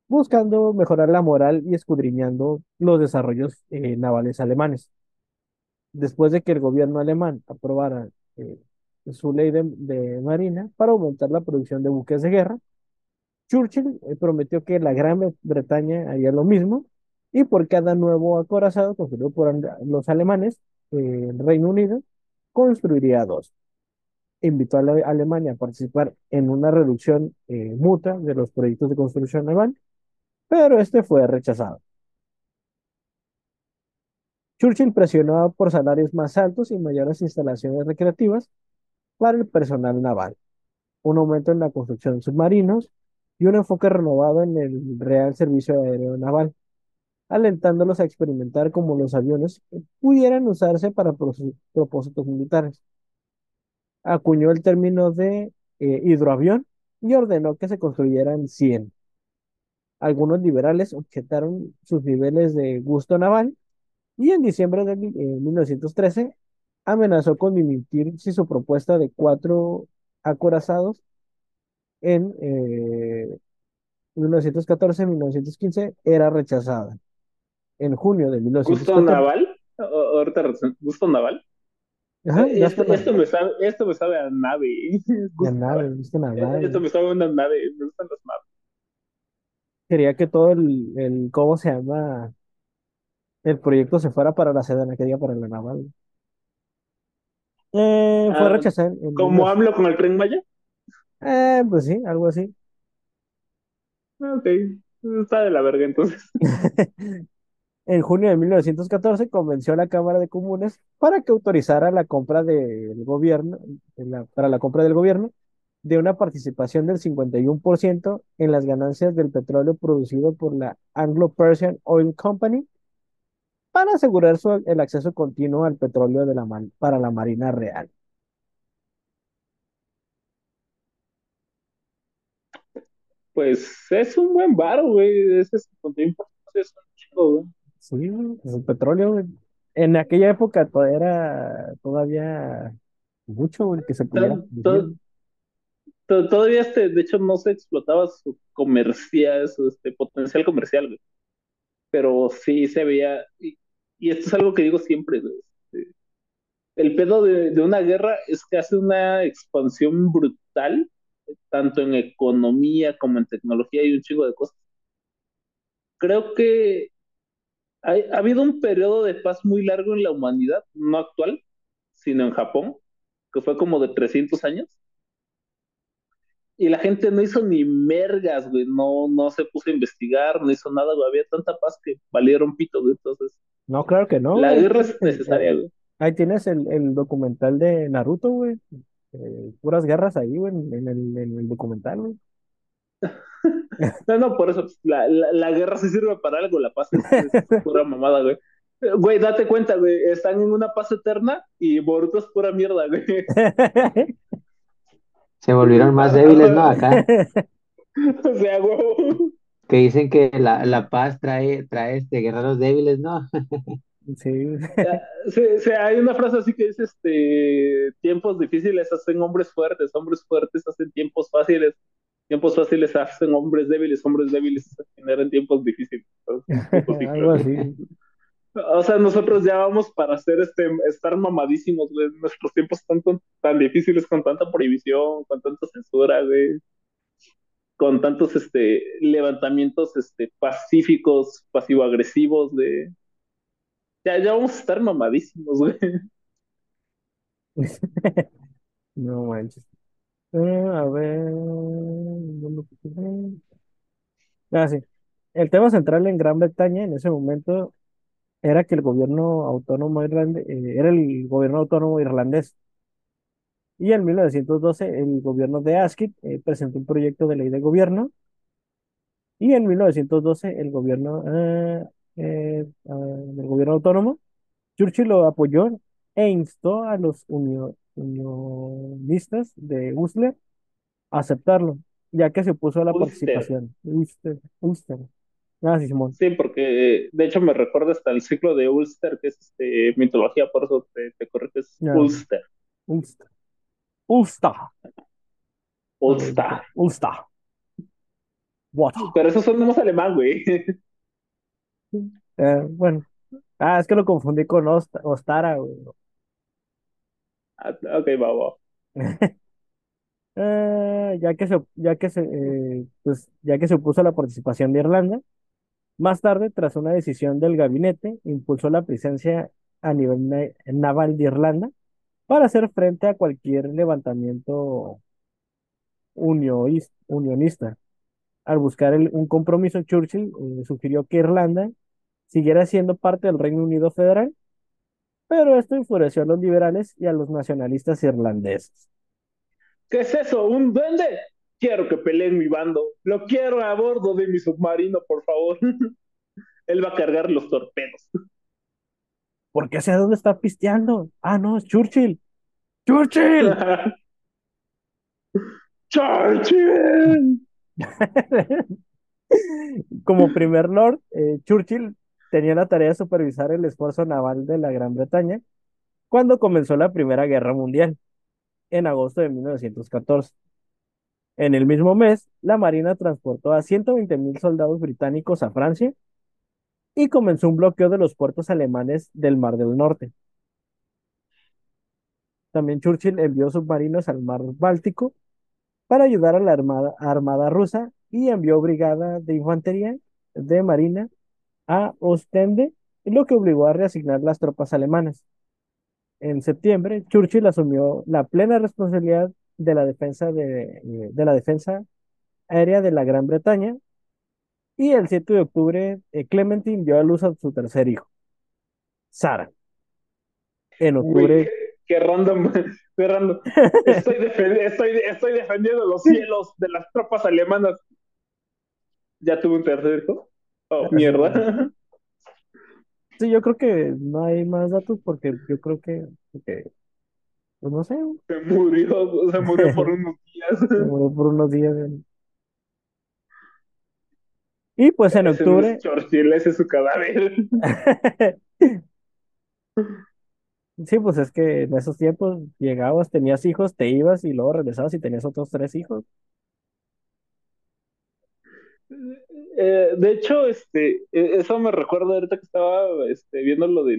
buscando mejorar la moral y escudriñando los desarrollos eh, navales alemanes. Después de que el gobierno alemán aprobara eh, su ley de, marina para aumentar la producción de buques de guerra, Churchill eh, prometió que la Gran Bre- Bretaña haría lo mismo y por cada nuevo acorazado construido por los alemanes, el Reino Unido construiría dos. Invitó a la Alemania a participar en una reducción mutua de los proyectos de construcción naval, pero este fue rechazado. Churchill presionó por salarios más altos y mayores instalaciones recreativas para el personal naval, un aumento en la construcción de submarinos y un enfoque renovado en el Real Servicio Aéreo Naval, alentándolos a experimentar cómo los aviones pudieran usarse para propósitos militares. Acuñó el término de eh, hidroavión y ordenó que se construyeran 100. Algunos liberales objetaron sus niveles de gusto naval y en diciembre de mil- eh, 1913 amenazó con dimitir si su propuesta de cuatro acorazados en eh, 1914-1915 era rechazada. En junio de ¿Gusto 1914, naval? O- Ahorita, razón, ¿gusto naval? ajá, Eh, Esto, esto me sabe, esto me sabe a nave. Gusto naval. nada, Eh, Esto me sabe a una nave. Me gustan las naves. Quería que todo el, el, ¿cómo se llama? El proyecto se fuera para la Sedena, que diga para la naval. Eh, fue Ah, rechazado en, ¿Cómo 19 hablo con el tren Maya? eh, pues sí, algo así. Ah, Ok, está de la verga entonces. En junio de 1914 convenció a la Cámara de Comunes para que autorizara la compra del gobierno, la- para la compra del gobierno de una participación del 51% en las ganancias del petróleo producido por la Anglo-Persian Oil Company para asegurar su- el acceso continuo al petróleo de la para la Marina Real. Pues es un buen bar, güey. Ese 51% es un chingo, güey. Sí, pues el petróleo, güey, en aquella época to- era todavía mucho, güey, que se pudiera. To- to- Todavía este, de hecho, no se explotaba su comercial, su este, potencial comercial. Pero sí se veía, y, y esto es algo que digo siempre, este, El pedo de, de una guerra es que hace una expansión brutal, tanto en economía como en tecnología y un chingo de cosas. Creo que hay- ha habido un periodo de paz muy largo en la humanidad, no actual, sino en Japón, que fue como de 300 años. Y la gente no hizo ni mergas, güey, no, no se puso a investigar, no hizo nada, güey, había tanta paz que valieron pito, güey, entonces No, claro que no, la güey. guerra es necesaria, güey. Ahí tienes el, el documental de Naruto, güey. Eh, puras guerras ahí, güey, en, en el, en el documental, güey. No, no, por eso, la, la, la guerra sí sirve para algo, la paz es, es pura mamada, güey. Eh, Güey, date cuenta, güey, están en una paz eterna y Boruto es pura mierda, güey. Se volvieron más débiles, ¿no? Acá, O sea, güey. que dicen que la, la paz trae, trae este, guerreros débiles, ¿no? Sí. Sí, sí, hay una frase así que dice, este, tiempos difíciles hacen hombres fuertes, hombres fuertes hacen tiempos fáciles, tiempos fáciles hacen hombres débiles, hombres débiles generan tiempos difíciles. Algo así. O sea, nosotros ya vamos para hacer este, estar mamadísimos, güey. Nuestros tiempos están tan, tan difíciles con tanta prohibición, con tanta censura, güey. Con tantos este, levantamientos este, pacíficos, pasivo-agresivos, de. Ya, ya vamos a estar mamadísimos, güey. No manches. Eh, a ver. Ah, sí. El tema central en Gran Bretaña en ese momento era que el gobierno autónomo irlandés, era el gobierno autónomo irlandés. Y en 1912 el gobierno de Asquith eh, presentó un proyecto de ley de gobierno. Y en 1912 el gobierno, eh, eh, ah, del gobierno autónomo, Churchill lo apoyó e instó a los unio- unionistas de Uslar a aceptarlo, ya que se opuso a la Ulster. participación. Ulster, Ulster. Ah, sí, Simón. Sí, porque de hecho me recuerda hasta el ciclo de Ulster, que es este, mitología, por eso te, te corriges. Ya, Ulster. Ulster. Ulster. Ulster. Ulster. What? Pero eso suena más alemán, güey. Eh, bueno. Ah, es que lo confundí con Osta- Ostara, güey. Ah, ok, va, va. Eh, ya que se, ya que se, eh, pues, ya que se opuso a la participación de Irlanda, más tarde, tras una decisión del gabinete, impulsó la presencia a nivel na- naval de Irlanda para hacer frente a cualquier levantamiento unionista. Al buscar un compromiso, Churchill eh, sugirió que Irlanda siguiera siendo parte del Reino Unido federal, pero esto enfureció a los liberales y a los nacionalistas irlandeses. ¿Qué es eso? ¿Un duende? Quiero que pelee en mi bando. Lo quiero a bordo de mi submarino, por favor. Él va a cargar los torpedos. ¿Por qué sé dónde está pisteando? Ah, no, es Churchill. ¡Churchill! ¡Churchill! Como primer lord, eh, Churchill tenía la tarea de supervisar el esfuerzo naval de la Gran Bretaña cuando comenzó la Primera Guerra Mundial, en agosto de 1914. En el mismo mes, la Marina transportó a 120 mil soldados británicos a Francia y comenzó un bloqueo de los puertos alemanes del Mar del Norte. También Churchill envió submarinos al Mar Báltico para ayudar a la armada, armada rusa y envió brigada de infantería de marina a Ostende, lo que obligó a reasignar las tropas alemanas. En septiembre, Churchill asumió la plena responsabilidad de la defensa, de, de la defensa aérea de la Gran Bretaña y el 7 de octubre eh, Clementine dio a luz a su tercer hijo, Sara. En octubre, qué, qué random, qué random. Estoy, defen- estoy, estoy defendiendo los cielos de las tropas alemanas. ¿Ya tuve un tercer hijo? Oh, mierda. sí, yo creo que no hay más datos porque yo creo que, que, pues no sé, Se murió, se murió por unos días. se murió por unos días. eh. Y pues en Ese octubre, es Churchill, ese es su cadáver. sí, pues es que en esos tiempos llegabas, tenías hijos, te ibas y luego regresabas y tenías otros tres hijos. Eh, de hecho, este, eh, eso me recuerda ahorita que estaba este, viendo lo de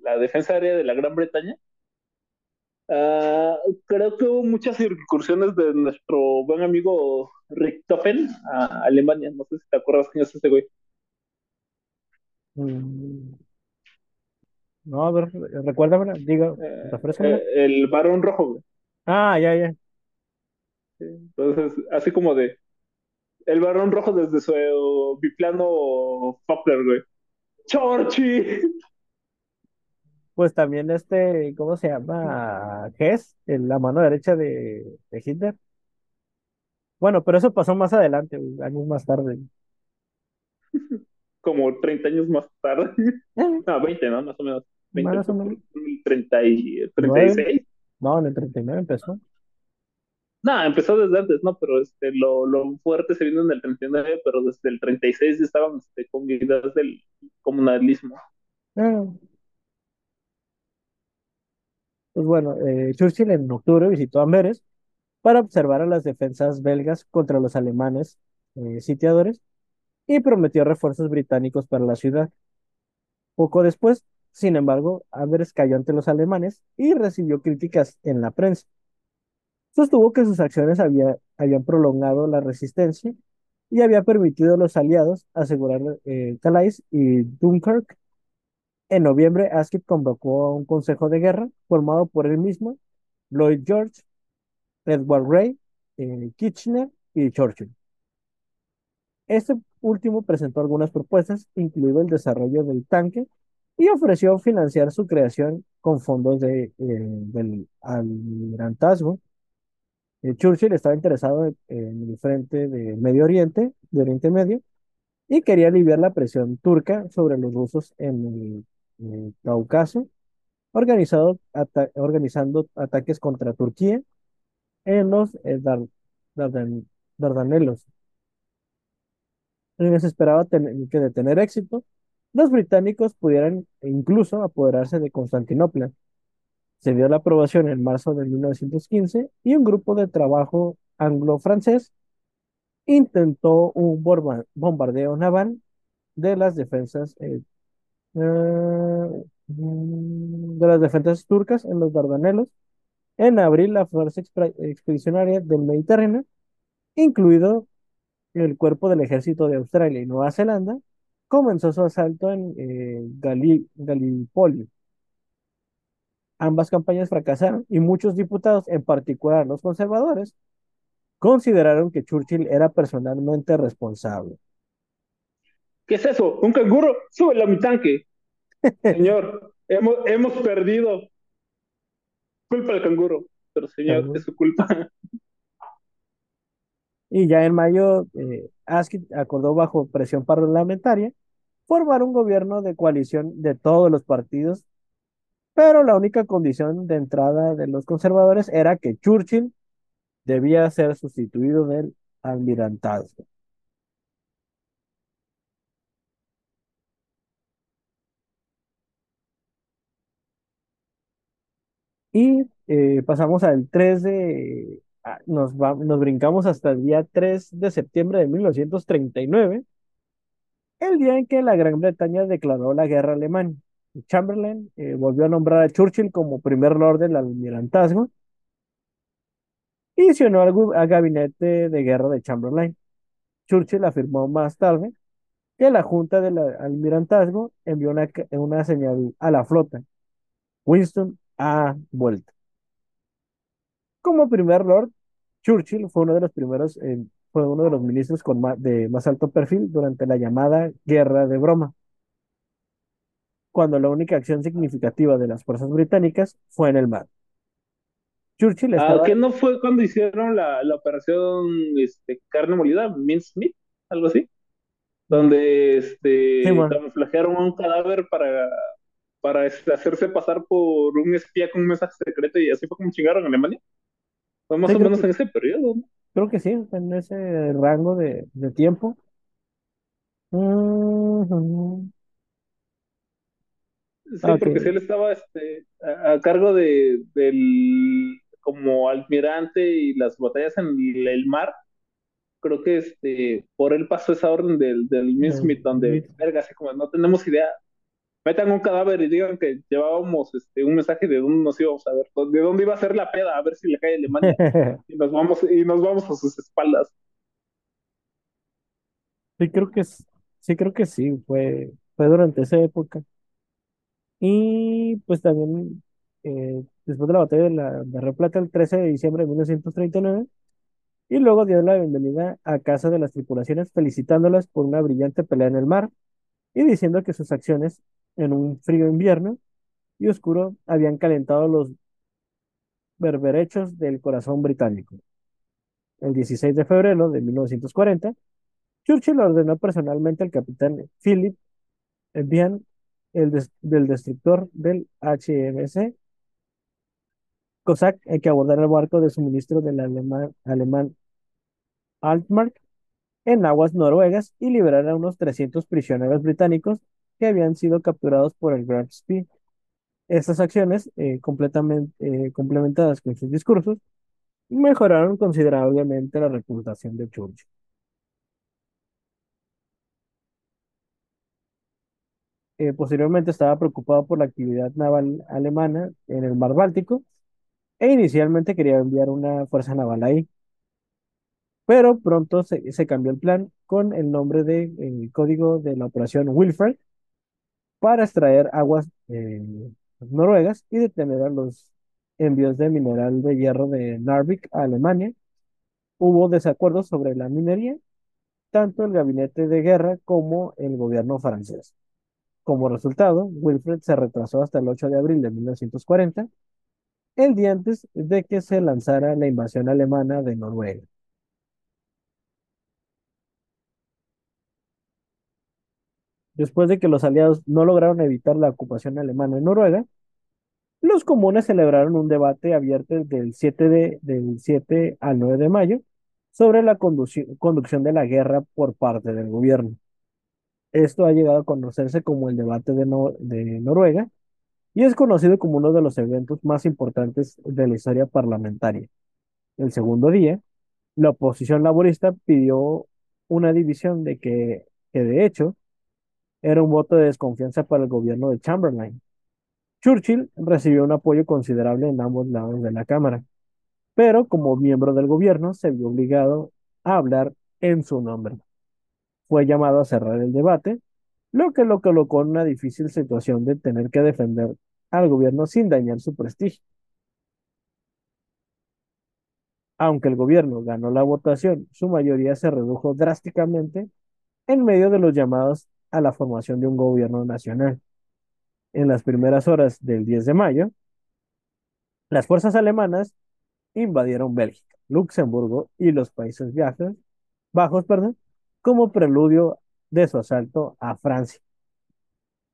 la defensa aérea de la Gran Bretaña. Ah, creo que hubo muchas incursiones de nuestro buen amigo Richthofen a Alemania. No sé si te acuerdas quién es ese güey. Mm, No, a ver, recuérdamela, diga, Eh, eh, el Barón Rojo, güey. Ah, ya, ya. Entonces, así como de el Barón Rojo desde su biplano Fokker, güey. ¡Churchill! Pues también este, ¿cómo se llama? Hess, en la mano derecha de, de Hitler. Bueno, pero eso pasó más adelante, años más tarde. Como 30 años más tarde. Eh, No, 20, ¿no? Más o menos. 20, más o menos. 30 y, Nueve. 36. No, en el 39 empezó. No, empezó desde antes, ¿no? Pero este, lo, lo fuerte se vino en el 39, pero desde el 36 ya estaban este, con ideas del comunalismo. Ah. Pues bueno, eh, Churchill en octubre visitó Amberes para observar a las defensas belgas contra los alemanes eh, sitiadores y prometió refuerzos británicos para la ciudad. Poco después, sin embargo, Amberes cayó ante los alemanes y recibió críticas en la prensa. Sostuvo que sus acciones había- habían prolongado la resistencia y había permitido a los aliados asegurar eh, Calais y Dunkirk. En noviembre, Asquith convocó a un consejo de guerra formado por él mismo, Lloyd George, Edward Grey, eh, Kitchener y Churchill. Este último presentó algunas propuestas, incluido el desarrollo del tanque, y ofreció financiar su creación con fondos de, eh, del almirantazgo. Eh, Churchill estaba interesado en, el frente de Medio Oriente, de Oriente Medio, y quería aliviar la presión turca sobre los rusos en el, Cáucaso. organizado ata- organizando ataques contra Turquía en los eh, Dar- Dardan- Dardanelos. En se esperaba que de tener éxito, los británicos pudieran incluso apoderarse de Constantinopla. Se dio la aprobación en marzo de 1915 y un grupo de trabajo anglo-francés intentó un bombardeo naval de las defensas eh, mm, de las defensas turcas en los Dardanelos en abril la fuerza expedicionaria del Mediterráneo, incluido el cuerpo del ejército de Australia y Nueva Zelanda, comenzó su asalto en eh. Ambas campañas fracasaron y muchos diputados, en particular los conservadores, consideraron que Churchill era personalmente responsable. ¿Qué es eso? ¿Un canguro? Súbelo a mi tanque. Señor, hemos, hemos perdido. Culpa del canguro. Pero señor, es su culpa. Y ya en mayo, eh, acordó bajo presión parlamentaria formar un gobierno de coalición de todos los partidos, pero la única condición de entrada de los conservadores era que Churchill debía ser sustituido del almirantazgo. Y eh, pasamos al 3 de, ah, nos, va- nos brincamos hasta el día 3 de septiembre de 1939, el día en que la Gran Bretaña declaró la guerra a Alemania. Chamberlain eh, volvió a nombrar a Churchill como primer lord del almirantazgo y se unió al, gabinete de guerra de Chamberlain. Churchill afirmó más tarde que la Junta del Almirantazgo envió una, una señal a la flota. Winston ha vuelto. Como primer lord, Churchill fue uno de los primeros, eh, fue uno de los ministros con de más alto perfil durante la llamada Guerra de Broma, cuando la única acción significativa de las fuerzas británicas fue en el mar. Churchill ¿A estaba, qué no fue cuando hicieron la, la operación este, carne molida, mincemeat, algo así? Donde este, Sí, camuflajearon un cadáver para, para este, hacerse pasar por un espía con un mensaje secreto y así fue como chingaron a Alemania. Fue más Sí, o menos que- en ese periodo, ¿no? creo que sí, en ese rango de, de tiempo. Ujú. Sí, porque si él estaba este, a, a cargo de, del como almirante y las batallas en el, el mar, creo que este, por él pasó esa orden del, del Mincemeat, donde, verga, así como no tenemos idea, metan un cadáver y digan que llevábamos este, un mensaje de dónde nos íbamos a ver, de dónde iba a ser la peda, a ver si le cae Alemania, y nos vamos, y nos vamos a sus espaldas. Sí, creo que sí, creo que sí, fue, fue durante esa época. Y pues también eh, después de la batalla de la Río Plata el 13 de diciembre de 1939, y luego dio la bienvenida a casa de las tripulaciones felicitándolas por una brillante pelea en el mar y diciendo que sus acciones en un frío invierno y oscuro habían calentado los berberechos del corazón británico. El 16 de febrero de 1940, Churchill ordenó personalmente al capitán Philip Evian, el del destructor del HMC Cossack, eh, que abordara el barco de suministro del alemán, alemán Altmark en aguas noruegas y liberara a unos 300 prisioneros británicos que habían sido capturados por el Grand Spee. Estas acciones, eh, completamente, eh, complementadas con sus discursos, mejoraron considerablemente la reputación de Churchill. Eh, posteriormente estaba preocupado por la actividad naval alemana en el mar Báltico e inicialmente quería enviar una fuerza naval ahí, pero pronto se, cambió el plan con el nombre de código de la operación Wilfred para extraer aguas eh, noruegas y detener a los envíos de mineral de hierro de Narvik a Alemania. Hubo desacuerdos sobre la minería, tanto el gabinete de guerra como el gobierno francés. Como resultado, Wilfred se retrasó hasta el 8 de abril de 1940, el día antes de que se lanzara la invasión alemana de Noruega. Después de que los aliados no lograron evitar la ocupación alemana en Noruega, Los comunes celebraron un debate abierto del 7, de, del 7 al 9 de mayo sobre la conducción de la guerra por parte del gobierno. Esto ha llegado a conocerse como el debate de, de Noruega y es conocido como uno de los eventos más importantes de la historia parlamentaria. El segundo día, la oposición laborista pidió una división de que, que de hecho era un voto de desconfianza para el gobierno de Chamberlain. Churchill recibió un apoyo considerable en ambos lados de la Cámara, pero como miembro del gobierno se vio obligado a hablar en su nombre. Fue llamado a cerrar el debate, lo que lo colocó en una difícil situación de tener que defender al gobierno sin dañar su prestigio. Aunque el gobierno ganó la votación, su mayoría se redujo drásticamente en medio de los llamados a la formación de un gobierno nacional. En las primeras horas del 10 de mayo, las fuerzas alemanas invadieron Bélgica, Luxemburgo y los Países Bajos, como preludio de su asalto a Francia.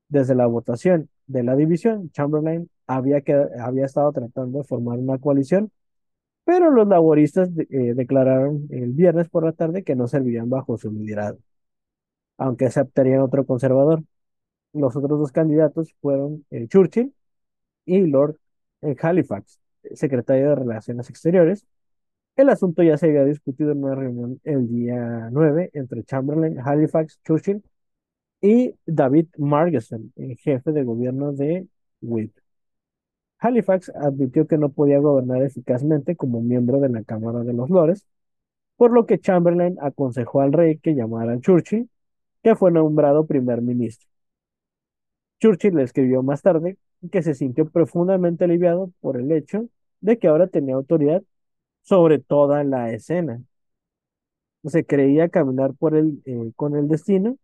Desde la votación de la división, Chamberlain había, había estado tratando de formar una coalición, pero los laboristas eh, declararon el viernes por la tarde que no servirían bajo su liderazgo, aunque aceptarían otro conservador. Los otros dos candidatos fueron eh, Churchill y Lord eh, Halifax, secretario de Relaciones Exteriores. El asunto ya se había discutido en una reunión el día 9 entre Chamberlain, Halifax, Churchill y David Margeson, el jefe de gobierno de Whip. Halifax admitió que no podía gobernar eficazmente como miembro de la Cámara de los Lores, por lo que Chamberlain aconsejó al rey que llamara a Churchill, que fue nombrado primer ministro. Churchill le escribió más tarde que se sintió profundamente aliviado por el hecho de que ahora tenía autoridad sobre toda la escena. Se creía caminar eh, con el destino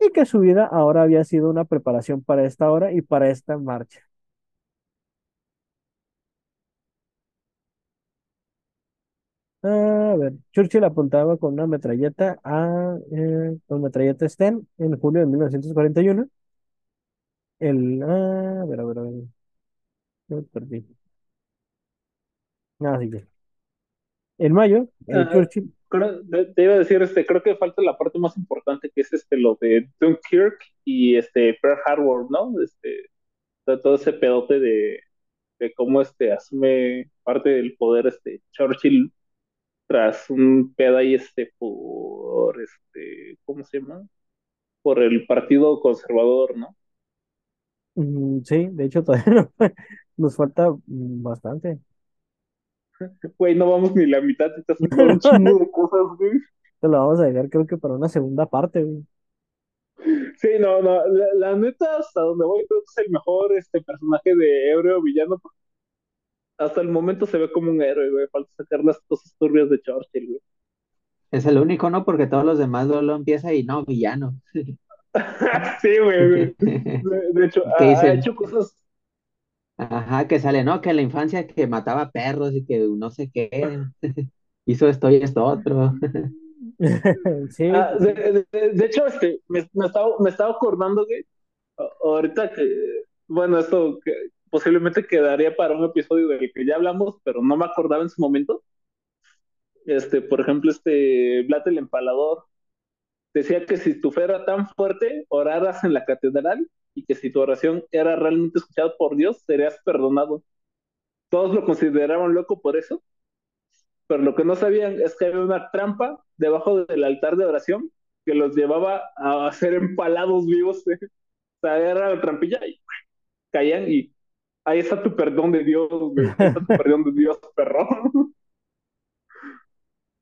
y que su vida ahora había sido una preparación para esta hora y para esta marcha. A ver, Churchill apuntaba con una metralleta a eh, con metralleta Sten en julio de 1941. El, ah, a ver, a ver, a ver. Me perdí. Ah, sí, En mayo, eh, ah, Churchill te iba a decir, este, creo que falta la parte más importante que es este lo de Dunkirk y este Pearl Harbor, ¿no? Este, todo ese pedote de, de cómo este asume parte del poder este Churchill tras un pedo ahí este por este, ¿cómo se llama? Por el Partido Conservador, ¿no? Mm, sí, de hecho todavía nos falta mm, bastante. Güey, no vamos ni la mitad, te estás un chingo de cosas, güey. Te lo vamos a dejar creo que para una segunda parte, güey. Sí, no, no, la, neta, hasta donde voy, creo que es el mejor este personaje de héroe villano. Hasta el momento se ve como un héroe, güey. Falta sacar las cosas turbias de Churchill, güey. Es el único, ¿no? Porque todos los demás lo, empieza y no, villano. sí, güey. De, hecho, ha hecho cosas Ajá, que sale, ¿no? Que en la infancia que mataba perros y que no sé qué, hizo esto y esto otro. Sí, ah, de, hecho, este, me, estaba, me estaba acordando que ahorita que, bueno, esto que posiblemente quedaría para un episodio del que ya hablamos, pero no me acordaba en su momento. Este, por ejemplo, este Vlad el Empalador decía que si tu fe era tan fuerte, oraras en la catedral y que si tu oración era realmente escuchada por Dios, serías perdonado. Todos lo consideraban loco por eso, pero lo que no sabían es que había una trampa debajo del altar de oración que los llevaba a ser empalados vivos. ¿eh? O sea, era la trampilla y caían y ahí está tu perdón de Dios, Ahí está tu perdón de Dios, perro.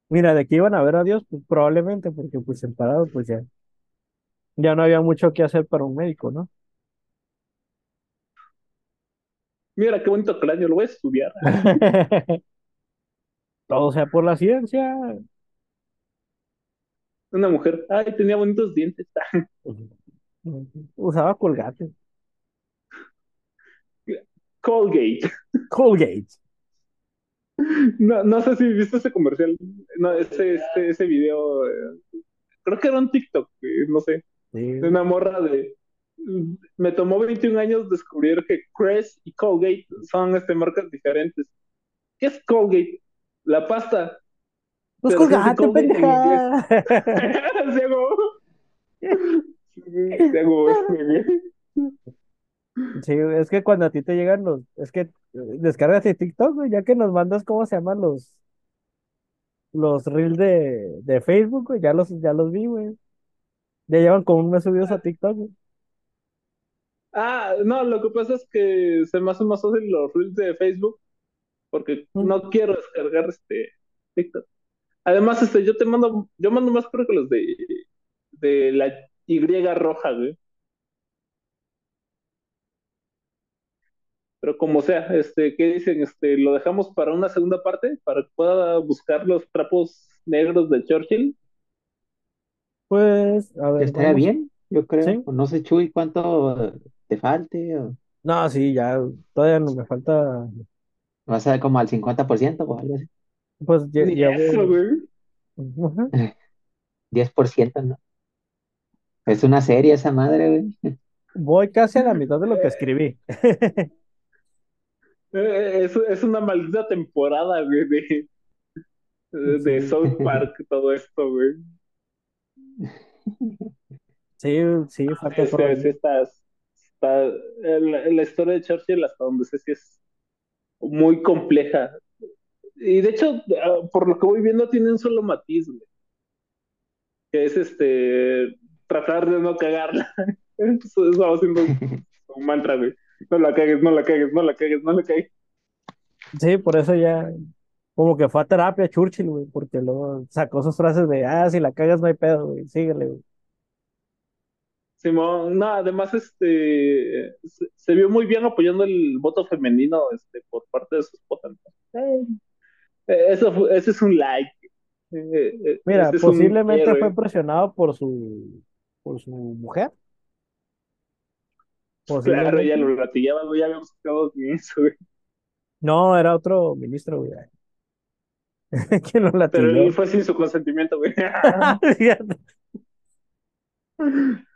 Mira, de aquí iban a ver a Dios, pues probablemente, porque pues empalados, pues ya, ya no había mucho que hacer para un médico, ¿no? Mira qué bonito cráneo, lo voy a estudiar. Todo sea por la ciencia. Una mujer, ay, tenía bonitos dientes. Usaba colgate. Colgate. Colgate. No, no sé si viste ese comercial, no, ese, ese, ese video, eh, creo que era un TikTok, no sé, de una morra de, me tomó 21 años descubrir que Crest y Colgate son este, marcas diferentes. ¿Qué es Colgate? La pasta. Pues Pero sí colgate, Colgate en pendeja. Ciego. Ciego, güey. Sí, es que cuando a ti te llegan los, es que eh, descárgate TikTok, güey, ya que nos mandas, ¿cómo se llaman los, los reels de, de Facebook, güey? Ya los, ya los vi, güey. Ya llevan como un mes subidos a TikTok, güey. Ah, no, lo que pasa es que se me hace más fácil los reels de Facebook porque Mm. no quiero descargar este TikTok. Además, este, yo te mando, yo mando más creo que los de, de la Y roja, güey. Pero como sea, este, ¿qué dicen? Este, lo dejamos para una segunda parte, para que pueda buscar los trapos negros de Churchill. Pues, a ver, Estaría vamos. bien, yo creo. Sí. No sé, Chuy, cuánto te falte. O No, sí, ya, todavía no me falta, vas a ver como al 50% o algo así. pues, lle- Ni eso. Ajá. 10%, ¿no? Es una serie esa madre, güey. Voy casi a la mitad de lo que escribí. Eh, Es, es una maldita temporada, güey, de, Sí. South Park, todo esto, güey. Sí, sí, falta Sí, todavía. sí, está, está, eh, la, la historia de Churchill, hasta donde sé si es muy compleja. Y de hecho, ah, por lo que voy viendo, tiene un solo matiz, güey, que es este tratar de no cagarla. Eso, eso va haciendo un mantra, güey. No la cagues, no la cagues, no la cagues, no la cagues. Sí, por eso ya, como que fue a terapia Churchill, güey, porque luego sacó sus frases de, ah, si la cagas no hay pedo, güey, síguele, güey. Simón, no, además este se, se vio muy bien apoyando el voto femenino este por parte de su esposa. Eh, eso fue- ese es un like. Eh, eh, Mira, posiblemente fue presionado por su, por su mujer. Claro, ella Posiblemente. lo latillaba, güey, ya habíamos con eso, güey. No, era otro ministro, güey. ¿Quién lo Pero latilló? él fue sin su consentimiento, güey.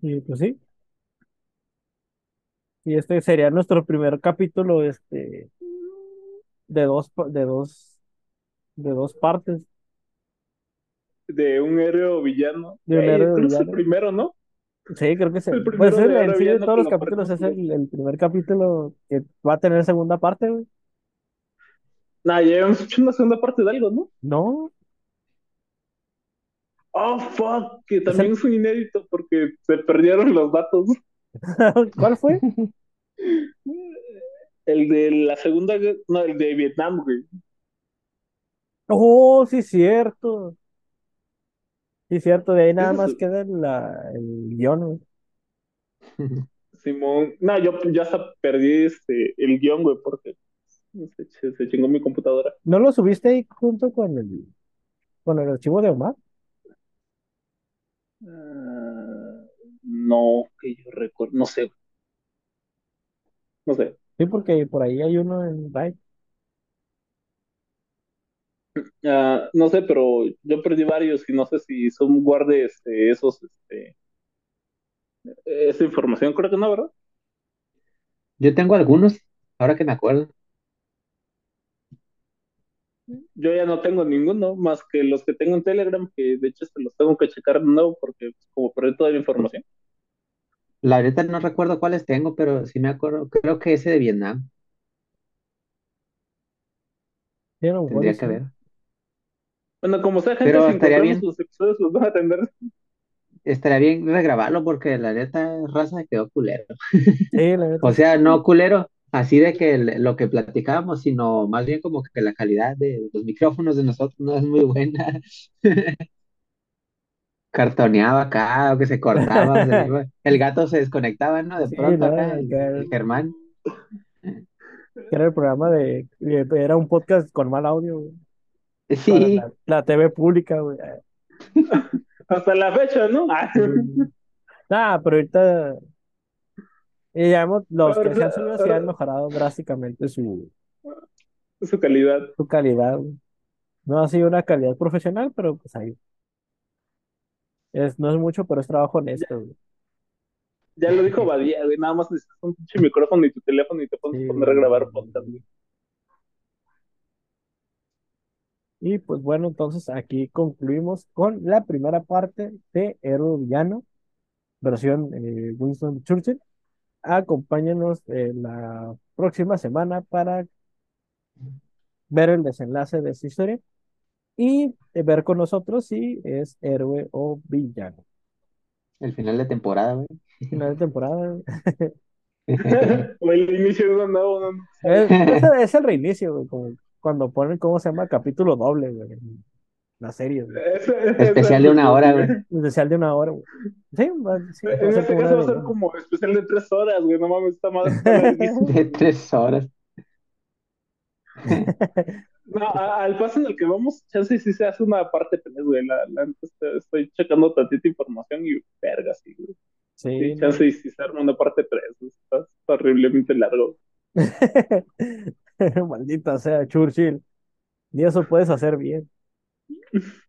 Y pues sí. Y este sería nuestro primer capítulo, este, de dos, de dos, de dos partes. De un héroe villano. De un héroe creo que es el villano. primero, ¿no? Sí, creo que sí. El Pues primero el, de en sí de villano todos los lo capítulos es el, el primer capítulo que va a tener segunda parte, güey. Nah, ya habíamos hecho una segunda parte de algo, ¿no? No, Oh, fuck, que es también el, es un inédito porque se perdieron los datos. ¿cuál fue? El de la segunda, guerra- no, el de Vietnam, güey. Oh, sí, cierto. Sí, cierto, de ahí nada es, más queda la, el guion, güey. Simón. No, yo ya hasta perdí este, el guion, güey, porque se, se- se chingó mi computadora. ¿No lo subiste ahí junto con el, con el archivo de Omar? Ah, no, que yo recuerdo, no sé, no sé. Sí, porque por ahí hay uno en Drive. Ah, no sé, pero yo perdí varios y no sé si son guarde este, esos, este, esa información, creo que no, ¿verdad? Yo tengo algunos, ahora que me acuerdo. Yo ya no tengo ninguno más que los que tengo en Telegram, que de hecho se los tengo que checar de nuevo porque pues, como perdí toda la información. La verdad no recuerdo cuáles tengo, pero sí me acuerdo. Creo que ese de Vietnam tendría que ver. Bueno, como sea, gente, Pero si estaría bien, los episodios, los van a atender. estaría bien regrabarlo porque la neta raza quedó culero. Sí, la neta O sea, no culero, así de que el- lo que platicábamos, sino más bien como que la calidad de los micrófonos de nosotros no es muy buena. Cartoneaba acá, o que se cortaba, o el gato se desconectaba, ¿no? De Sí, pronto no, acá, el, acá el Germán. era el programa de, era un podcast con mal audio, güey, Sí, la, la TV pública, güey. Hasta la fecha, ¿no? Ah. Nah, pero ahorita y ya hemos- los que se han subido sí han mejorado drásticamente su, su calidad. su calidad, güey. No ha sido una calidad profesional, pero pues ahí. Es, no es mucho, pero es trabajo honesto, güey. Ya lo dijo Badía, güey. Nada más necesitas un pinche micrófono y tu teléfono y te pones Sí, a poner a grabar podcast, güey. Y pues bueno, entonces aquí concluimos con la primera parte de Héroe Villano, versión eh, Winston Churchill. Acompáñenos eh, la próxima semana para ver el desenlace de esta historia y eh, ver con nosotros si es héroe o villano. El final de temporada, güey. Final de temporada. o el inicio de una nueva. no, no. Es, es- es el reinicio, güey, como cuando ponen, ¿cómo se llama? Capítulo doble, güey. La serie, güey. Ese- Especial de una hora, güey. Especial de una hora, güey. Sí, sí, va a En ser este como una caso va a de- ser como especial de tres horas, güey. No mames, está larguísima. De tres horas. No, al paso en el que vamos, chance sí se hace una parte tenés, güey. La, la neta estoy, checando tantita información y verga, sí, güey. Sí, Sí, no. chance y sí se arma una parte 3. Está, está horriblemente largo. Maldita sea, Churchill. Ni eso puedes hacer bien.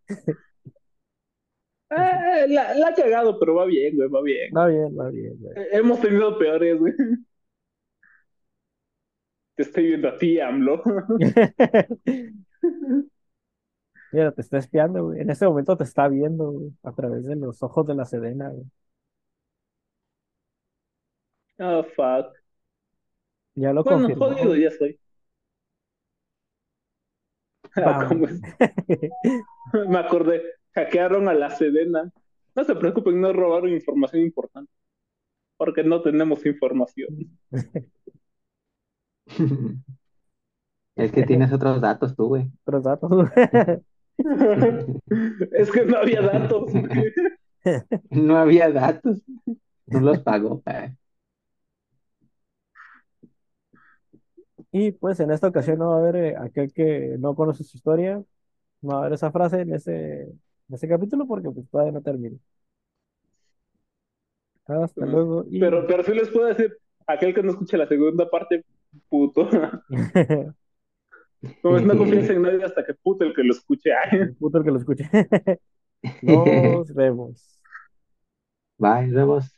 Eh, la, la ha cagado, pero va bien, güey, va bien. Va bien, va bien, güey. Eh, Hemos tenido peores, güey. Te estoy viendo a ti, AMLO. Mira, te está espiando, güey. En este momento te está viendo, güey, a través de los ojos de la Sedena, güey. Oh, fuck. Ya lo Bueno, confirmó. jodido ya estoy. Ah, Vamos. ¿cómo es? Me acordé, hackearon a la Sedena. No se preocupen, no robaron información importante. Porque no tenemos información. Es que tienes otros datos tú, güey. Otros datos, es que no había datos. No había datos. No los pagó. eh. Y pues en esta ocasión no va a haber eh, aquel que no conoce su historia, no va a haber esa frase en ese, en ese capítulo porque pues todavía no termina. Hasta luego y Pero, pero sí les puedo decir, aquel que no escuche la segunda parte, puto. Como es no confíes en nadie hasta que puto el que lo escuche. Ay, puto el que lo escuche. Nos vemos. Bye, nos vemos.